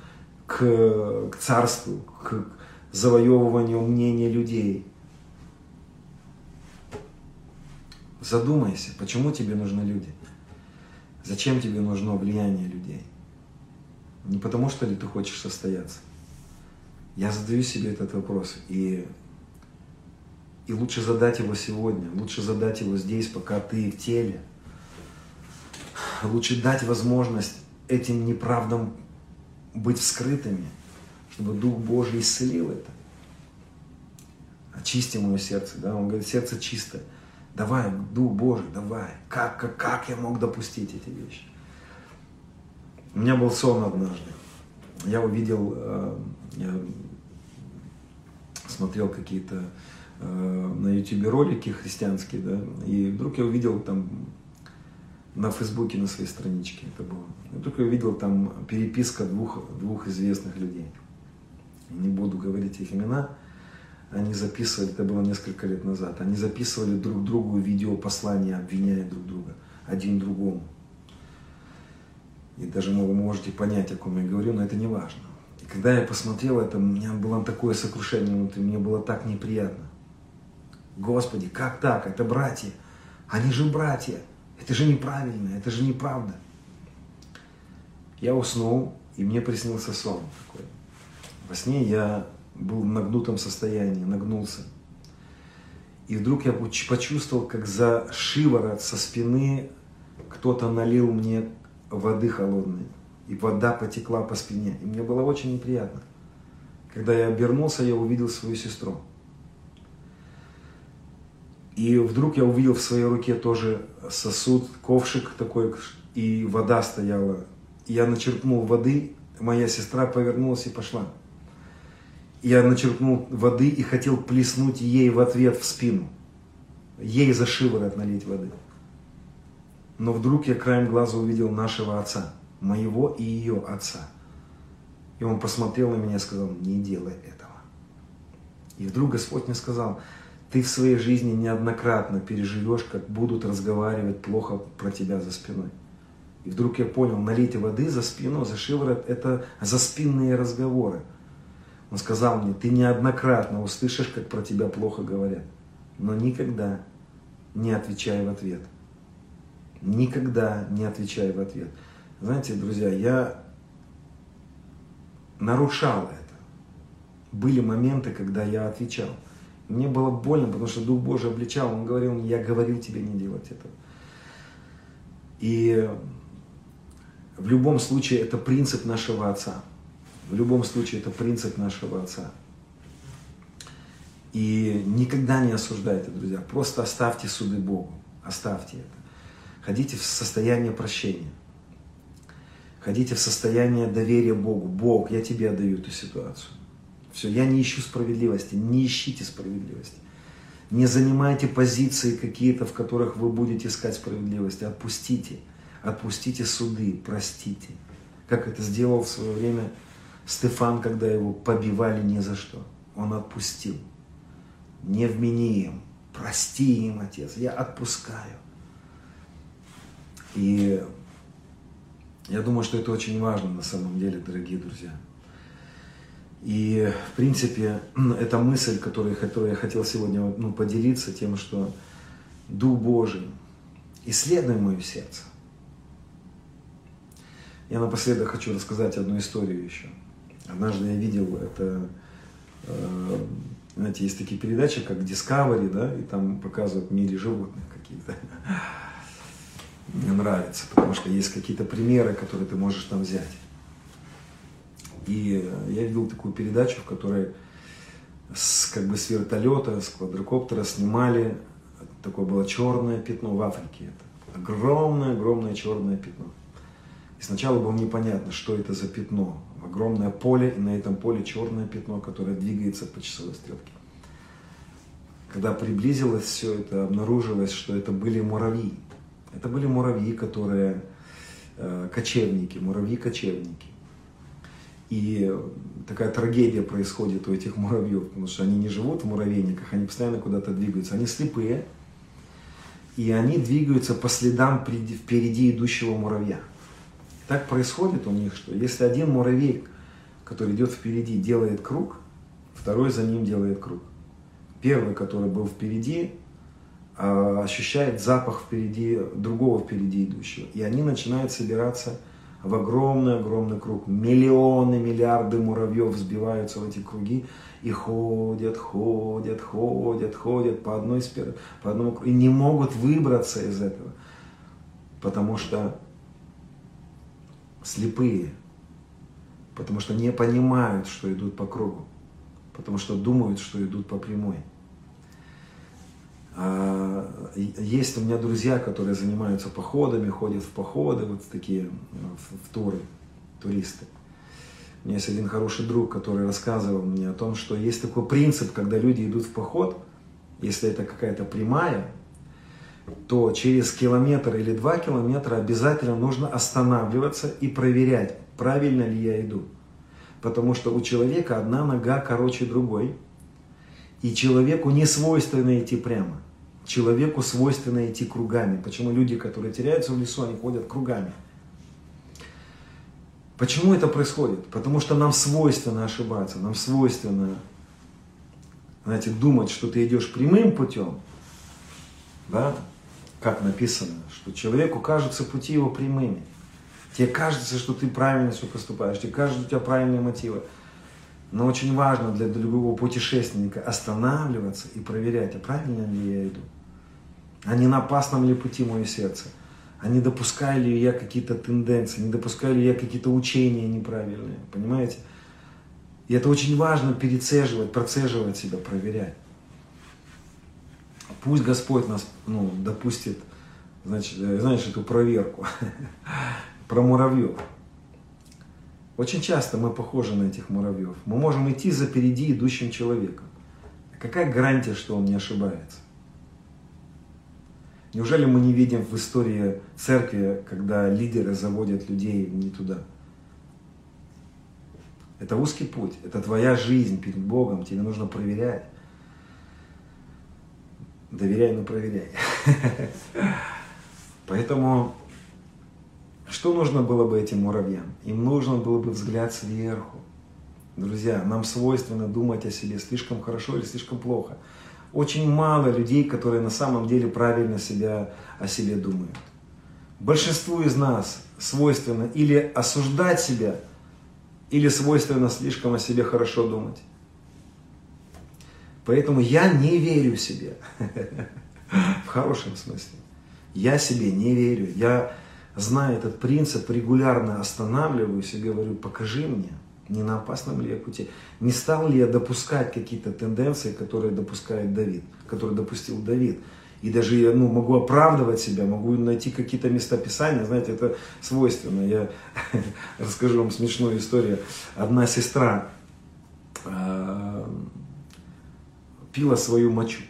к, к царству, к завоевыванию мнения людей. Задумайся, почему тебе нужны люди? Зачем тебе нужно влияние людей? Не потому, что ли ты хочешь состояться. Я задаю себе этот вопрос, и, и лучше задать его сегодня, лучше задать его здесь, пока ты в теле. Лучше дать возможность этим неправдам быть вскрытыми, чтобы Дух Божий исцелил это. Очисти мое сердце, да, он говорит, сердце чистое. Давай, Дух Божий, давай. Как, как, как я мог допустить эти вещи? У меня был сон однажды. Я увидел, э, я смотрел какие-то э, на ютубе ролики христианские, да, и вдруг я увидел там на Фейсбуке, на своей страничке это было. Я увидел там переписка двух, двух известных людей. Не буду говорить их имена, они записывали, это было несколько лет назад, они записывали друг другу видео послания, обвиняя друг друга, один другому. И даже вы можете понять, о ком я говорю, но это не важно. И когда я посмотрел это, у меня было такое сокрушение внутри, мне было так неприятно. Господи, как так? Это братья. Они же братья. Это же неправильно, это же неправда. Я уснул, и мне приснился сон такой. Во сне я был в нагнутом состоянии, нагнулся. И вдруг я почувствовал, как за шиворот со спины кто-то налил мне воды холодной. И вода потекла по спине. И мне было очень неприятно. Когда я обернулся, я увидел свою сестру. И вдруг я увидел в своей руке тоже сосуд, ковшик такой, и вода стояла. Я начерпнул воды, моя сестра повернулась и пошла. Я начерпнул воды и хотел плеснуть ей в ответ в спину. Ей за шиворот налить воды. Но вдруг я краем глаза увидел нашего отца, моего и ее отца. И он посмотрел на меня и сказал, не делай этого. И вдруг Господь мне сказал, ты в своей жизни неоднократно переживешь, как будут разговаривать плохо про тебя за спиной. И вдруг я понял, налить воды за спину, за шиворот, это за спинные разговоры. Он сказал мне, ты неоднократно услышишь, как про тебя плохо говорят, но никогда не отвечай в ответ. Никогда не отвечай в ответ. Знаете, друзья, я нарушал это. Были моменты, когда я отвечал. Мне было больно, потому что Дух Божий обличал. Он говорил мне, я говорил тебе не делать этого. И в любом случае это принцип нашего Отца. В любом случае это принцип нашего Отца. И никогда не осуждайте, друзья. Просто оставьте суды Богу. Оставьте это. Ходите в состояние прощения. Ходите в состояние доверия Богу. Бог, я тебе отдаю эту ситуацию. Все, я не ищу справедливости, не ищите справедливости. Не занимайте позиции какие-то, в которых вы будете искать справедливости. Отпустите, отпустите суды, простите. Как это сделал в свое время Стефан, когда его побивали ни за что. Он отпустил. Не вмени им, прости им, Отец, я отпускаю. И я думаю, что это очень важно на самом деле, дорогие друзья. И, в принципе, эта мысль, которую, которую я хотел сегодня ну, поделиться, тем, что Дух Божий, исследуй мое сердце. Я напоследок хочу рассказать одну историю еще. Однажды я видел это, э, знаете, есть такие передачи, как Discovery, да, и там показывают в мире животных какие-то. Мне нравится, потому что есть какие-то примеры, которые ты можешь там взять. И я видел такую передачу, в которой с, как бы с вертолета, с квадрокоптера снимали, такое было черное пятно в Африке. Это огромное-огромное черное пятно. И сначала было непонятно, что это за пятно. Огромное поле, и на этом поле черное пятно, которое двигается по часовой стрелке. Когда приблизилось все это, обнаружилось, что это были муравьи. Это были муравьи, которые э, кочевники, муравьи-кочевники. И такая трагедия происходит у этих муравьев, потому что они не живут в муравейниках, они постоянно куда-то двигаются. Они слепые, и они двигаются по следам впереди идущего муравья. Так происходит у них, что если один муравей, который идет впереди, делает круг, второй за ним делает круг. Первый, который был впереди, а, ощущает запах впереди другого впереди идущего. И они начинают собираться в огромный-огромный круг. Миллионы, миллиарды муравьев сбиваются в эти круги и ходят, ходят, ходят, ходят по одной спире, по одному кругу. И не могут выбраться из этого, потому что слепые, потому что не понимают, что идут по кругу, потому что думают, что идут по прямой. А, есть у меня друзья, которые занимаются походами, ходят в походы, вот такие в, в туры, туристы. У меня есть один хороший друг, который рассказывал мне о том, что есть такой принцип, когда люди идут в поход, если это какая-то прямая, то через километр или два километра обязательно нужно останавливаться и проверять, правильно ли я иду. Потому что у человека одна нога короче другой, и человеку не свойственно идти прямо человеку свойственно идти кругами. Почему люди, которые теряются в лесу, они ходят кругами? Почему это происходит? Потому что нам свойственно ошибаться, нам свойственно, знаете, думать, что ты идешь прямым путем, да? Как написано, что человеку кажутся пути его прямыми. Тебе кажется, что ты правильно все поступаешь, тебе кажется, у тебя правильные мотивы. Но очень важно для любого путешественника останавливаться и проверять, а правильно ли я иду, а не на опасном ли пути мое сердце, а не допускаю ли я какие-то тенденции, не допускаю ли я какие-то учения неправильные, понимаете? И это очень важно перецеживать, процеживать себя, проверять. Пусть Господь нас ну, допустит, значит, э, знаешь, эту проверку про муравьев. Очень часто мы похожи на этих муравьев. Мы можем идти за впереди идущим человеком. Какая гарантия, что он не ошибается? Неужели мы не видим в истории церкви, когда лидеры заводят людей не туда? Это узкий путь, это твоя жизнь перед Богом, тебе нужно проверять. Доверяй, но проверяй. Поэтому что нужно было бы этим муравьям? Им нужно было бы взгляд сверху. Друзья, нам свойственно думать о себе слишком хорошо или слишком плохо. Очень мало людей, которые на самом деле правильно себя, о себе думают. Большинству из нас свойственно или осуждать себя, или свойственно слишком о себе хорошо думать. Поэтому я не верю себе. В хорошем смысле. Я себе не верю. Я, зная этот принцип, регулярно останавливаюсь и говорю, покажи мне, не на опасном ли я пути. Не стал ли я допускать какие-то тенденции, которые допускает Давид, которые допустил Давид. И даже я ну, могу оправдывать себя, могу найти какие-то места писания, знаете, это свойственно. Я расскажу вам смешную историю. Одна сестра а, пила свою мочу.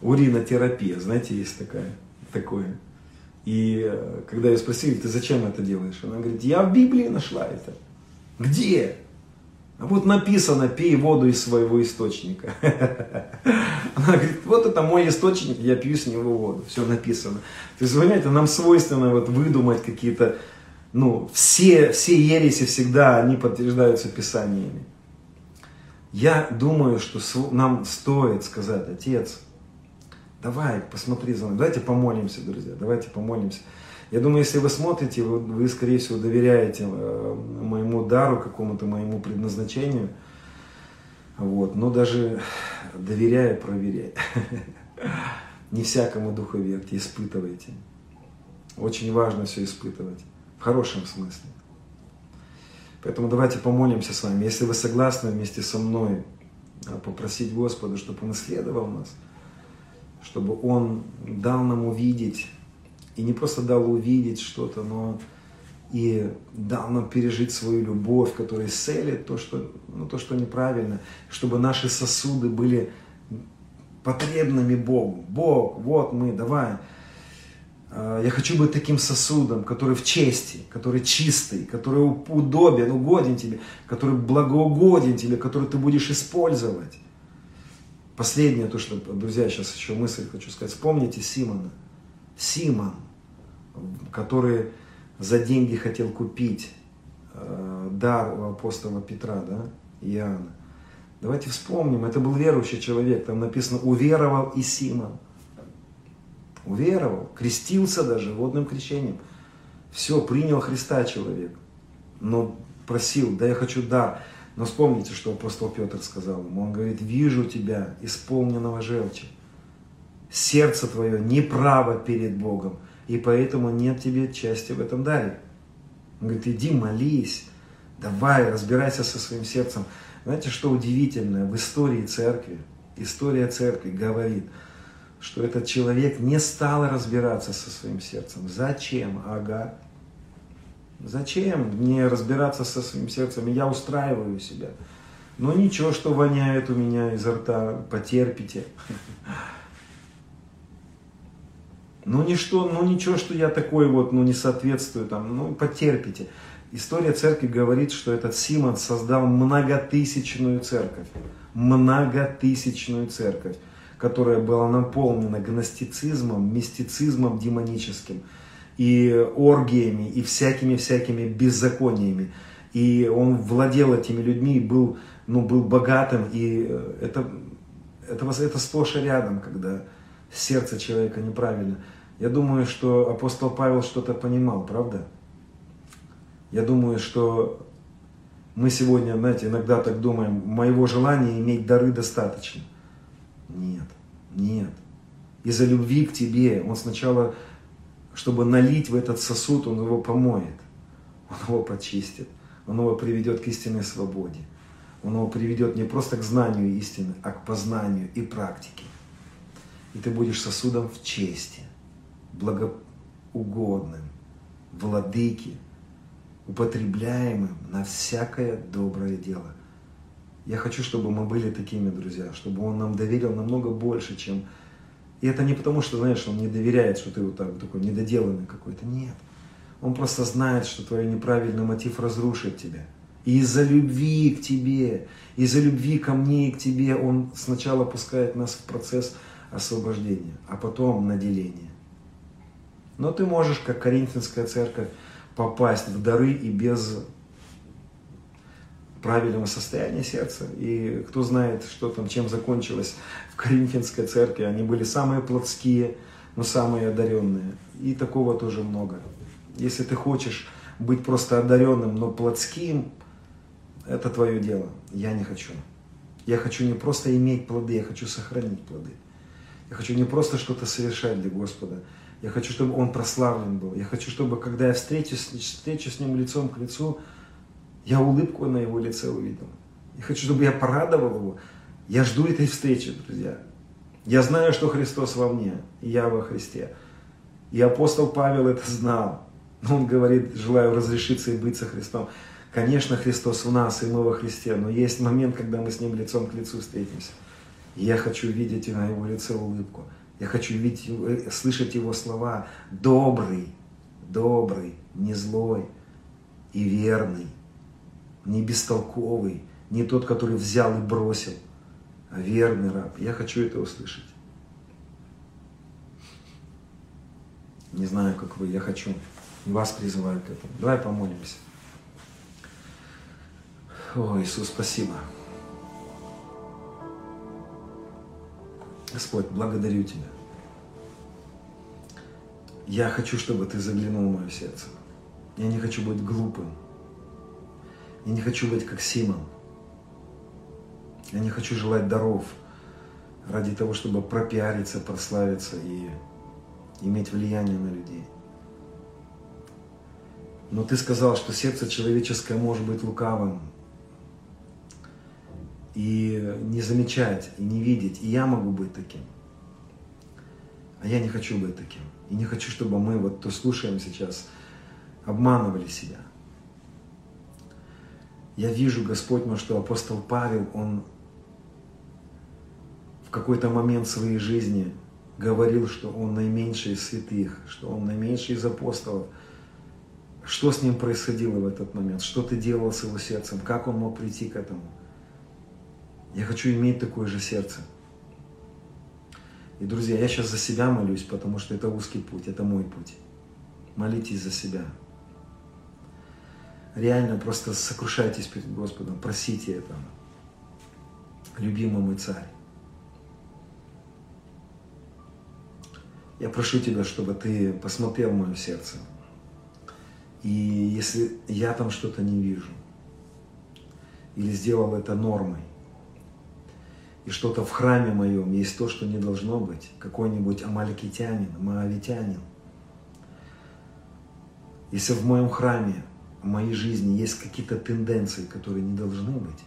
Уринотерапия, знаете, есть такая, такое. И э, когда ее спросили, ты зачем это делаешь? Она говорит, я в Библии нашла это. Где? А вот написано, пей воду из своего источника. Она говорит, вот это мой источник, я пью с него воду. Все написано. То есть, понимаете, нам свойственно вот выдумать какие-то, ну, все, все ереси всегда, они подтверждаются писаниями. Я думаю, что нам стоит сказать, отец, давай, посмотри за нами, давайте помолимся, друзья, давайте помолимся. Я думаю, если вы смотрите, вы, вы скорее всего, доверяете э, моему дару, какому-то моему предназначению. Вот. Но даже доверяя, проверяя. Не всякому духу верьте, испытывайте. Очень важно все испытывать. В хорошем смысле. Поэтому давайте помолимся с вами. Если вы согласны вместе со мной а, попросить Господа, чтобы Он исследовал нас, чтобы Он дал нам увидеть, и не просто дал увидеть что-то, но и дал нам пережить свою любовь, которая исцелит то, что, ну, то, что неправильно, чтобы наши сосуды были потребными Богу. Бог, вот мы, давай, я хочу быть таким сосудом, который в чести, который чистый, который удобен, угоден тебе, который благоугоден тебе, который ты будешь использовать. Последнее, то, что, друзья, сейчас еще мысль хочу сказать. Вспомните Симона. Симон, который за деньги хотел купить э, дар у апостола Петра, да, Иоанна. Давайте вспомним, это был верующий человек, там написано «уверовал и Симон». Уверовал, крестился даже водным крещением. Все, принял Христа человек. Но просил, да я хочу дар. Но вспомните, что апостол Петр сказал ему. Он говорит, вижу тебя, исполненного желчи. Сердце твое неправо перед Богом, и поэтому нет тебе части в этом даре. Он говорит, иди молись, давай, разбирайся со своим сердцем. Знаете, что удивительное в истории церкви? История церкви говорит – что этот человек не стал разбираться со своим сердцем. Зачем? Ага. Зачем мне разбираться со своим сердцем? Я устраиваю себя. Ну ничего, что воняет у меня изо рта, потерпите. Ну ничто, ну ничего, что я такой вот, ну не соответствую там, ну потерпите. История церкви говорит, что этот Симон создал многотысячную церковь. Многотысячную церковь которая была наполнена гностицизмом, мистицизмом демоническим, и оргиями, и всякими-всякими беззакониями. И он владел этими людьми, был, ну, был богатым, и это, это, это сплошь и рядом, когда сердце человека неправильно. Я думаю, что апостол Павел что-то понимал, правда? Я думаю, что мы сегодня, знаете, иногда так думаем, моего желания иметь дары достаточно. Нет, нет. Из-за любви к тебе он сначала, чтобы налить в этот сосуд, он его помоет, он его почистит, он его приведет к истинной свободе. Он его приведет не просто к знанию истины, а к познанию и практике. И ты будешь сосудом в чести, благоугодным, владыки, употребляемым на всякое доброе дело. Я хочу, чтобы мы были такими, друзья, чтобы Он нам доверил намного больше, чем... И это не потому, что, знаешь, Он не доверяет, что ты вот так, такой недоделанный какой-то. Нет. Он просто знает, что твой неправильный мотив разрушит тебя. И из-за любви к тебе, из-за любви ко мне и к тебе, Он сначала пускает нас в процесс освобождения, а потом наделения. Но ты можешь, как Коринфянская церковь, попасть в дары и без правильного состояния сердца. И кто знает, что там, чем закончилось в Коринфянской церкви. Они были самые плотские, но самые одаренные. И такого тоже много. Если ты хочешь быть просто одаренным, но плотским, это твое дело. Я не хочу. Я хочу не просто иметь плоды, я хочу сохранить плоды. Я хочу не просто что-то совершать для Господа. Я хочу, чтобы Он прославлен был. Я хочу, чтобы, когда я встречусь, встречу с Ним лицом к лицу, я улыбку на Его лице увидел. Я хочу, чтобы я порадовал Его. Я жду этой встречи, друзья. Я знаю, что Христос во мне, и я во Христе. И апостол Павел это знал. Он говорит, желаю разрешиться и быть со Христом. Конечно, Христос в нас, и мы во Христе, но есть момент, когда мы с Ним лицом к лицу встретимся. И я хочу видеть на Его лице улыбку. Я хочу видеть, э, слышать Его слова. Добрый, добрый, не злой и верный, не бестолковый, не тот, который взял и бросил, а верный раб. Я хочу это услышать. Не знаю, как вы, я хочу. Вас призываю к этому. Давай помолимся. О, Иисус, спасибо. Господь, благодарю Тебя. Я хочу, чтобы Ты заглянул в мое сердце. Я не хочу быть глупым. Я не хочу быть как Симон. Я не хочу желать даров ради того, чтобы пропиариться, прославиться и иметь влияние на людей. Но ты сказал, что сердце человеческое может быть лукавым, и не замечать, и не видеть. И я могу быть таким. А я не хочу быть таким. И не хочу, чтобы мы, вот то слушаем сейчас, обманывали себя. Я вижу, Господь мой, что апостол Павел, он в какой-то момент своей жизни говорил, что он наименьший из святых, что он наименьший из апостолов. Что с ним происходило в этот момент? Что ты делал с его сердцем? Как он мог прийти к этому? Я хочу иметь такое же сердце. И, друзья, я сейчас за себя молюсь, потому что это узкий путь, это мой путь. Молитесь за себя. Реально просто сокрушайтесь перед Господом, просите этого. Любимый мой царь. Я прошу тебя, чтобы ты посмотрел в мое сердце. И если я там что-то не вижу, или сделал это нормой, и что-то в храме моем есть то, что не должно быть, какой-нибудь амаликитянин, моавитянин. Если в моем храме, в моей жизни есть какие-то тенденции, которые не должны быть,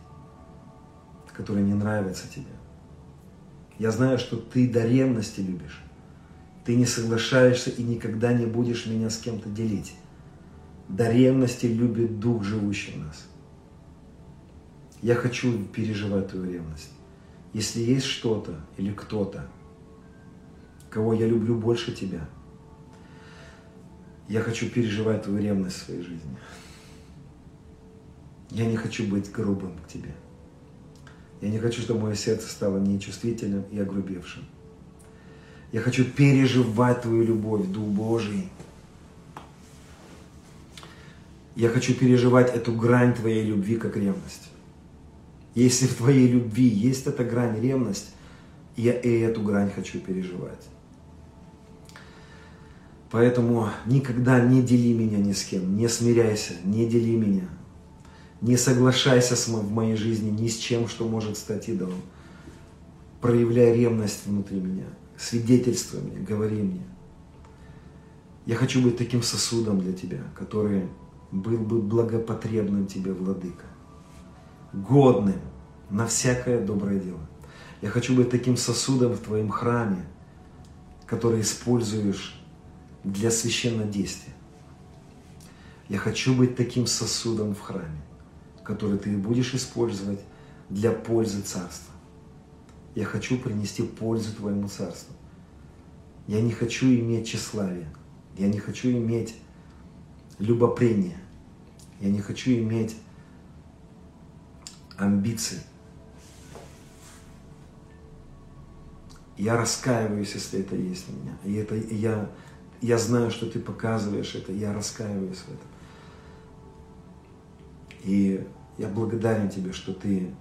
которые не нравятся тебе, я знаю, что ты до ревности любишь. Ты не соглашаешься и никогда не будешь меня с кем-то делить. До ревности любит Дух, живущий в нас. Я хочу переживать твою ревность. Если есть что-то или кто-то, кого я люблю больше тебя, я хочу переживать твою ревность в своей жизни. Я не хочу быть грубым к тебе. Я не хочу, чтобы мое сердце стало нечувствительным и огрубевшим. Я хочу переживать Твою любовь, Дух Божий. Я хочу переживать эту грань Твоей любви как ревность. Если в твоей любви есть эта грань ревность, Я и эту грань хочу переживать. Поэтому никогда не дели меня ни с кем, не смиряйся, не дели меня. Не соглашайся в моей жизни ни с чем, что может стать идолом. Проявляй ревность внутри меня, свидетельствуй мне, говори мне. Я хочу быть таким сосудом для тебя, который был бы благопотребным тебе, владыка, годным на всякое доброе дело. Я хочу быть таким сосудом в твоем храме, который используешь для священного действия. Я хочу быть таким сосудом в храме, который ты будешь использовать для пользы царства. Я хочу принести пользу твоему царству. Я не хочу иметь тщеславие. Я не хочу иметь любопрение. Я не хочу иметь амбиции. Я раскаиваюсь, если это есть у меня. И это я я знаю, что ты показываешь это, я раскаиваюсь в этом. И я благодарен тебе, что ты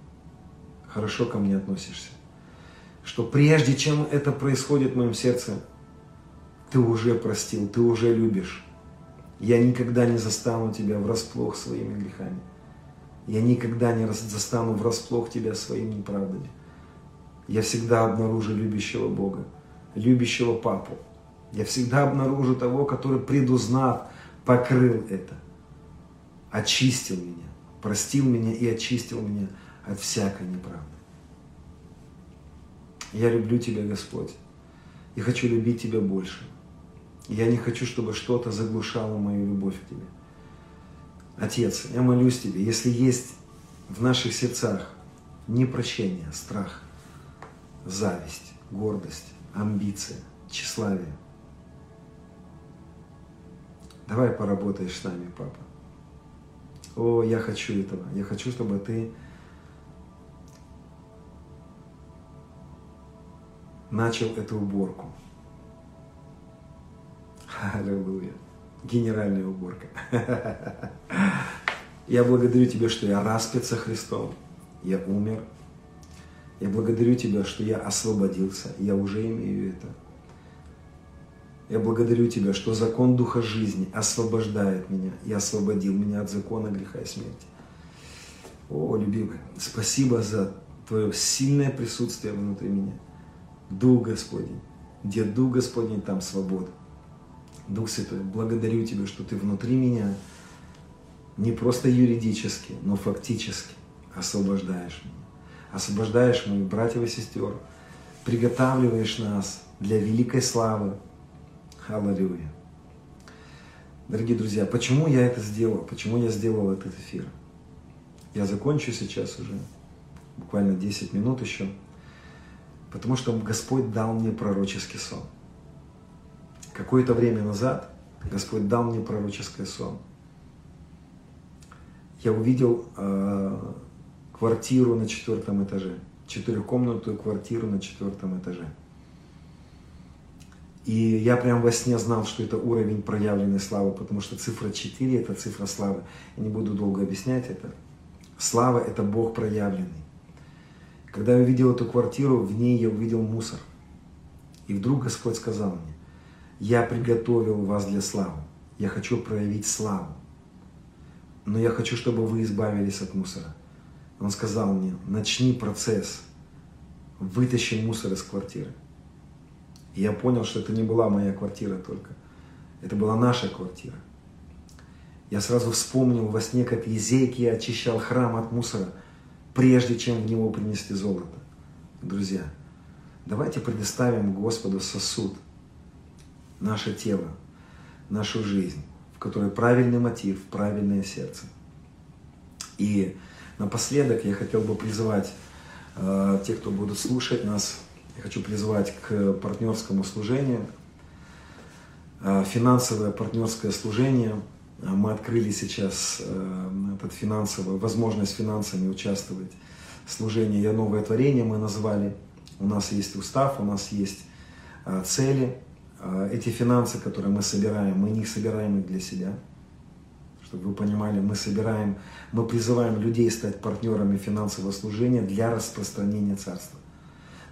хорошо ко мне относишься. Что прежде чем это происходит в моем сердце, ты уже простил, ты уже любишь. Я никогда не застану тебя врасплох своими грехами. Я никогда не застану врасплох тебя своими неправдами. Я всегда обнаружу любящего Бога, любящего Папу, я всегда обнаружу того, который, предузнав, покрыл это, очистил меня, простил меня и очистил меня от всякой неправды. Я люблю Тебя, Господь, и хочу любить Тебя больше. Я не хочу, чтобы что-то заглушало мою любовь к Тебе. Отец, я молюсь Тебе, если есть в наших сердцах непрощение, страх, зависть, гордость, амбиция, тщеславие – Давай поработаешь с нами, папа. О, я хочу этого. Я хочу, чтобы ты начал эту уборку. Аллилуйя. Генеральная уборка. Я благодарю Тебя, что я распят Христом. Я умер. Я благодарю Тебя, что я освободился. Я уже имею это. Я благодарю Тебя, что закон Духа жизни освобождает меня и освободил меня от закона греха и смерти. О, любимый, спасибо за Твое сильное присутствие внутри меня. Дух Господень, где Дух Господень, там свобода. Дух Святой, благодарю Тебя, что Ты внутри меня не просто юридически, но фактически освобождаешь меня. Освобождаешь моих братьев и сестер, приготавливаешь нас для великой славы, Аллилуйя. Дорогие друзья, почему я это сделал? Почему я сделал этот эфир? Я закончу сейчас уже, буквально 10 минут еще, потому что Господь дал мне пророческий сон. Какое-то время назад Господь дал мне пророческий сон. Я увидел э, квартиру на четвертом этаже, четырехкомнатную квартиру на четвертом этаже. И я прям во сне знал, что это уровень проявленной славы, потому что цифра 4 – это цифра славы. Я не буду долго объяснять это. Слава – это Бог проявленный. Когда я увидел эту квартиру, в ней я увидел мусор. И вдруг Господь сказал мне, я приготовил вас для славы. Я хочу проявить славу. Но я хочу, чтобы вы избавились от мусора. Он сказал мне, начни процесс, вытащи мусор из квартиры. И я понял, что это не была моя квартира только. Это была наша квартира. Я сразу вспомнил во сне, как Езекия очищал храм от мусора, прежде чем в него принесли золото. Друзья, давайте предоставим Господу сосуд, наше тело, нашу жизнь, в которой правильный мотив, правильное сердце. И напоследок я хотел бы призвать э, тех, кто будут слушать нас, я хочу призвать к партнерскому служению. А, финансовое партнерское служение. А, мы открыли сейчас э, этот финансовую, возможность финансами участвовать. Служение «Я новое творение» мы назвали. У нас есть устав, у нас есть а, цели. Эти финансы, которые мы собираем, мы не собираем их для себя. Чтобы вы понимали, мы собираем, мы призываем людей стать партнерами финансового служения для распространения Царства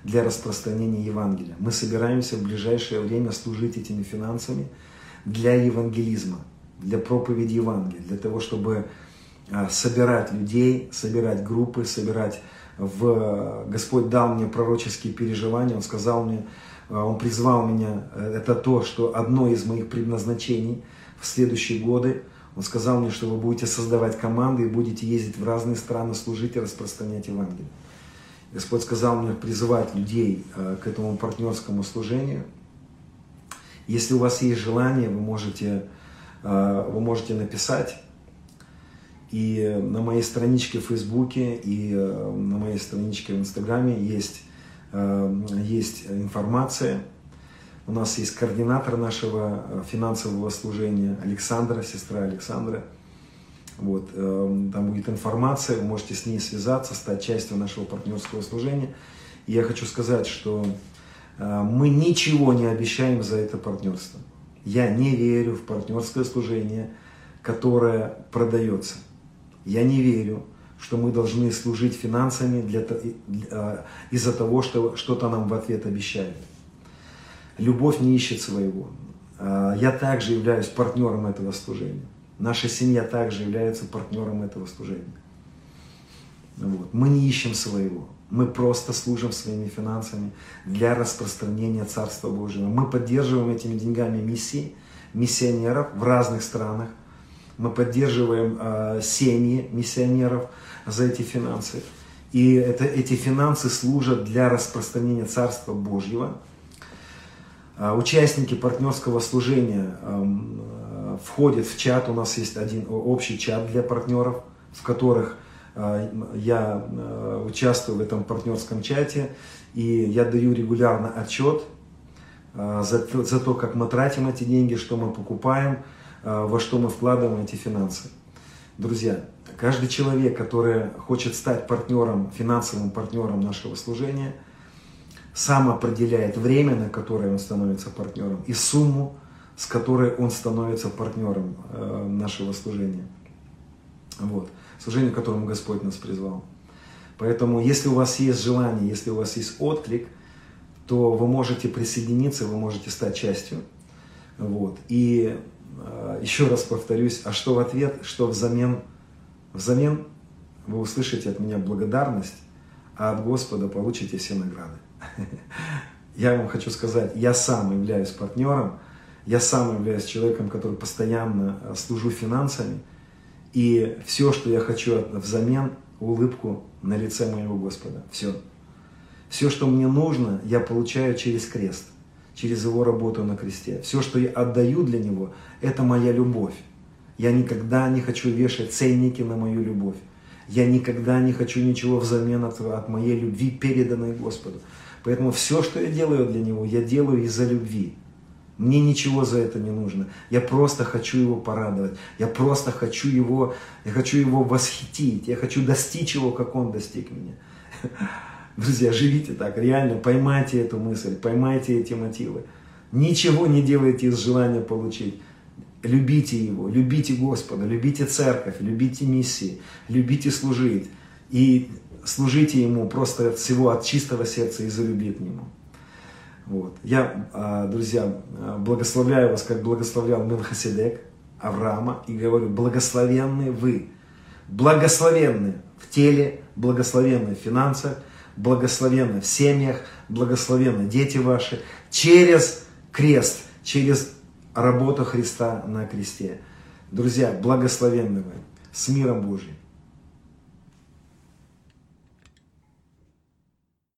для распространения Евангелия. Мы собираемся в ближайшее время служить этими финансами для евангелизма, для проповеди Евангелия, для того, чтобы а, собирать людей, собирать группы, собирать в... Господь дал мне пророческие переживания, Он сказал мне, а, Он призвал меня, э, это то, что одно из моих предназначений в следующие годы, Он сказал мне, что вы будете создавать команды и будете ездить в разные страны, служить и распространять Евангелие. Господь сказал мне призывать людей э, к этому партнерскому служению. Если у вас есть желание, вы можете, э, вы можете написать. И на моей страничке в Фейсбуке и э, на моей страничке в Инстаграме есть, есть информация. У нас есть координатор нашего финансового служения Александра, сестра Александра. Вот, эм, там будет информация, вы можете с ней связаться, стать частью нашего партнерского служения. И я хочу сказать, что э, мы ничего не обещаем за это партнерство. Я не верю в партнерское служение, которое продается. Я не верю, что мы должны служить финансами для, э, из-за того, что что-то нам в ответ обещают. Любовь не ищет своего. Э, я также являюсь партнером этого служения. Наша семья также является партнером этого служения. Вот. Мы не ищем своего. Мы просто служим своими финансами для распространения Царства Божьего. Мы поддерживаем этими деньгами миссии, миссионеров в разных странах. Мы поддерживаем э, семьи миссионеров за эти финансы. И это, эти финансы служат для распространения Царства Божьего. Э, участники партнерского служения э, входит в чат, у нас есть один общий чат для партнеров, в которых э, я э, участвую в этом партнерском чате, и я даю регулярно отчет э, за, за то, как мы тратим эти деньги, что мы покупаем, во что мы вкладываем эти финансы. Друзья, каждый человек, который хочет стать партнером, финансовым партнером нашего служения, сам определяет время, на которое он становится партнером, и сумму, с которой он становится партнером э, нашего служения. Вот. Служение, к которому Господь нас призвал. Поэтому, если у вас есть желание, если у вас есть отклик, то вы можете присоединиться, вы можете стать частью. Вот. И э, еще раз повторюсь, а что в ответ, что взамен? Взамен вы услышите от меня благодарность, а от Господа получите все награды. Я вам хочу сказать, я сам являюсь партнером я сам являюсь человеком, который постоянно э, служу финансами, и все, что я хочу взамен, улыбку на лице моего Господа. Все. Все, что мне нужно, я получаю через крест, через его работу на кресте. Все, что я отдаю для него, это моя любовь. Я никогда не хочу вешать ценники на мою любовь. Я никогда не хочу ничего взамен от, от моей любви, переданной Господу. Поэтому все, что я делаю для Него, я делаю из-за любви. Мне ничего за это не нужно. Я просто хочу его порадовать. Я просто хочу его, я хочу его восхитить. Я хочу достичь его, как он достиг меня. Друзья, живите так, реально поймайте эту мысль, поймайте эти мотивы. Ничего не делайте из желания получить. Любите Его, любите Господа, любите церковь, любите миссии, любите служить. И служите Ему просто от всего, от чистого сердца и за любви к Нему. Вот. Я, а, друзья, благословляю вас, как благословлял Мелхиседек, Авраама, и говорю, благословенны вы, благословенны в теле, благословенны в финансах, благословенны в семьях, благословенны дети ваши, через крест, через работу Христа на кресте. Друзья, благословенны вы, с миром Божьим.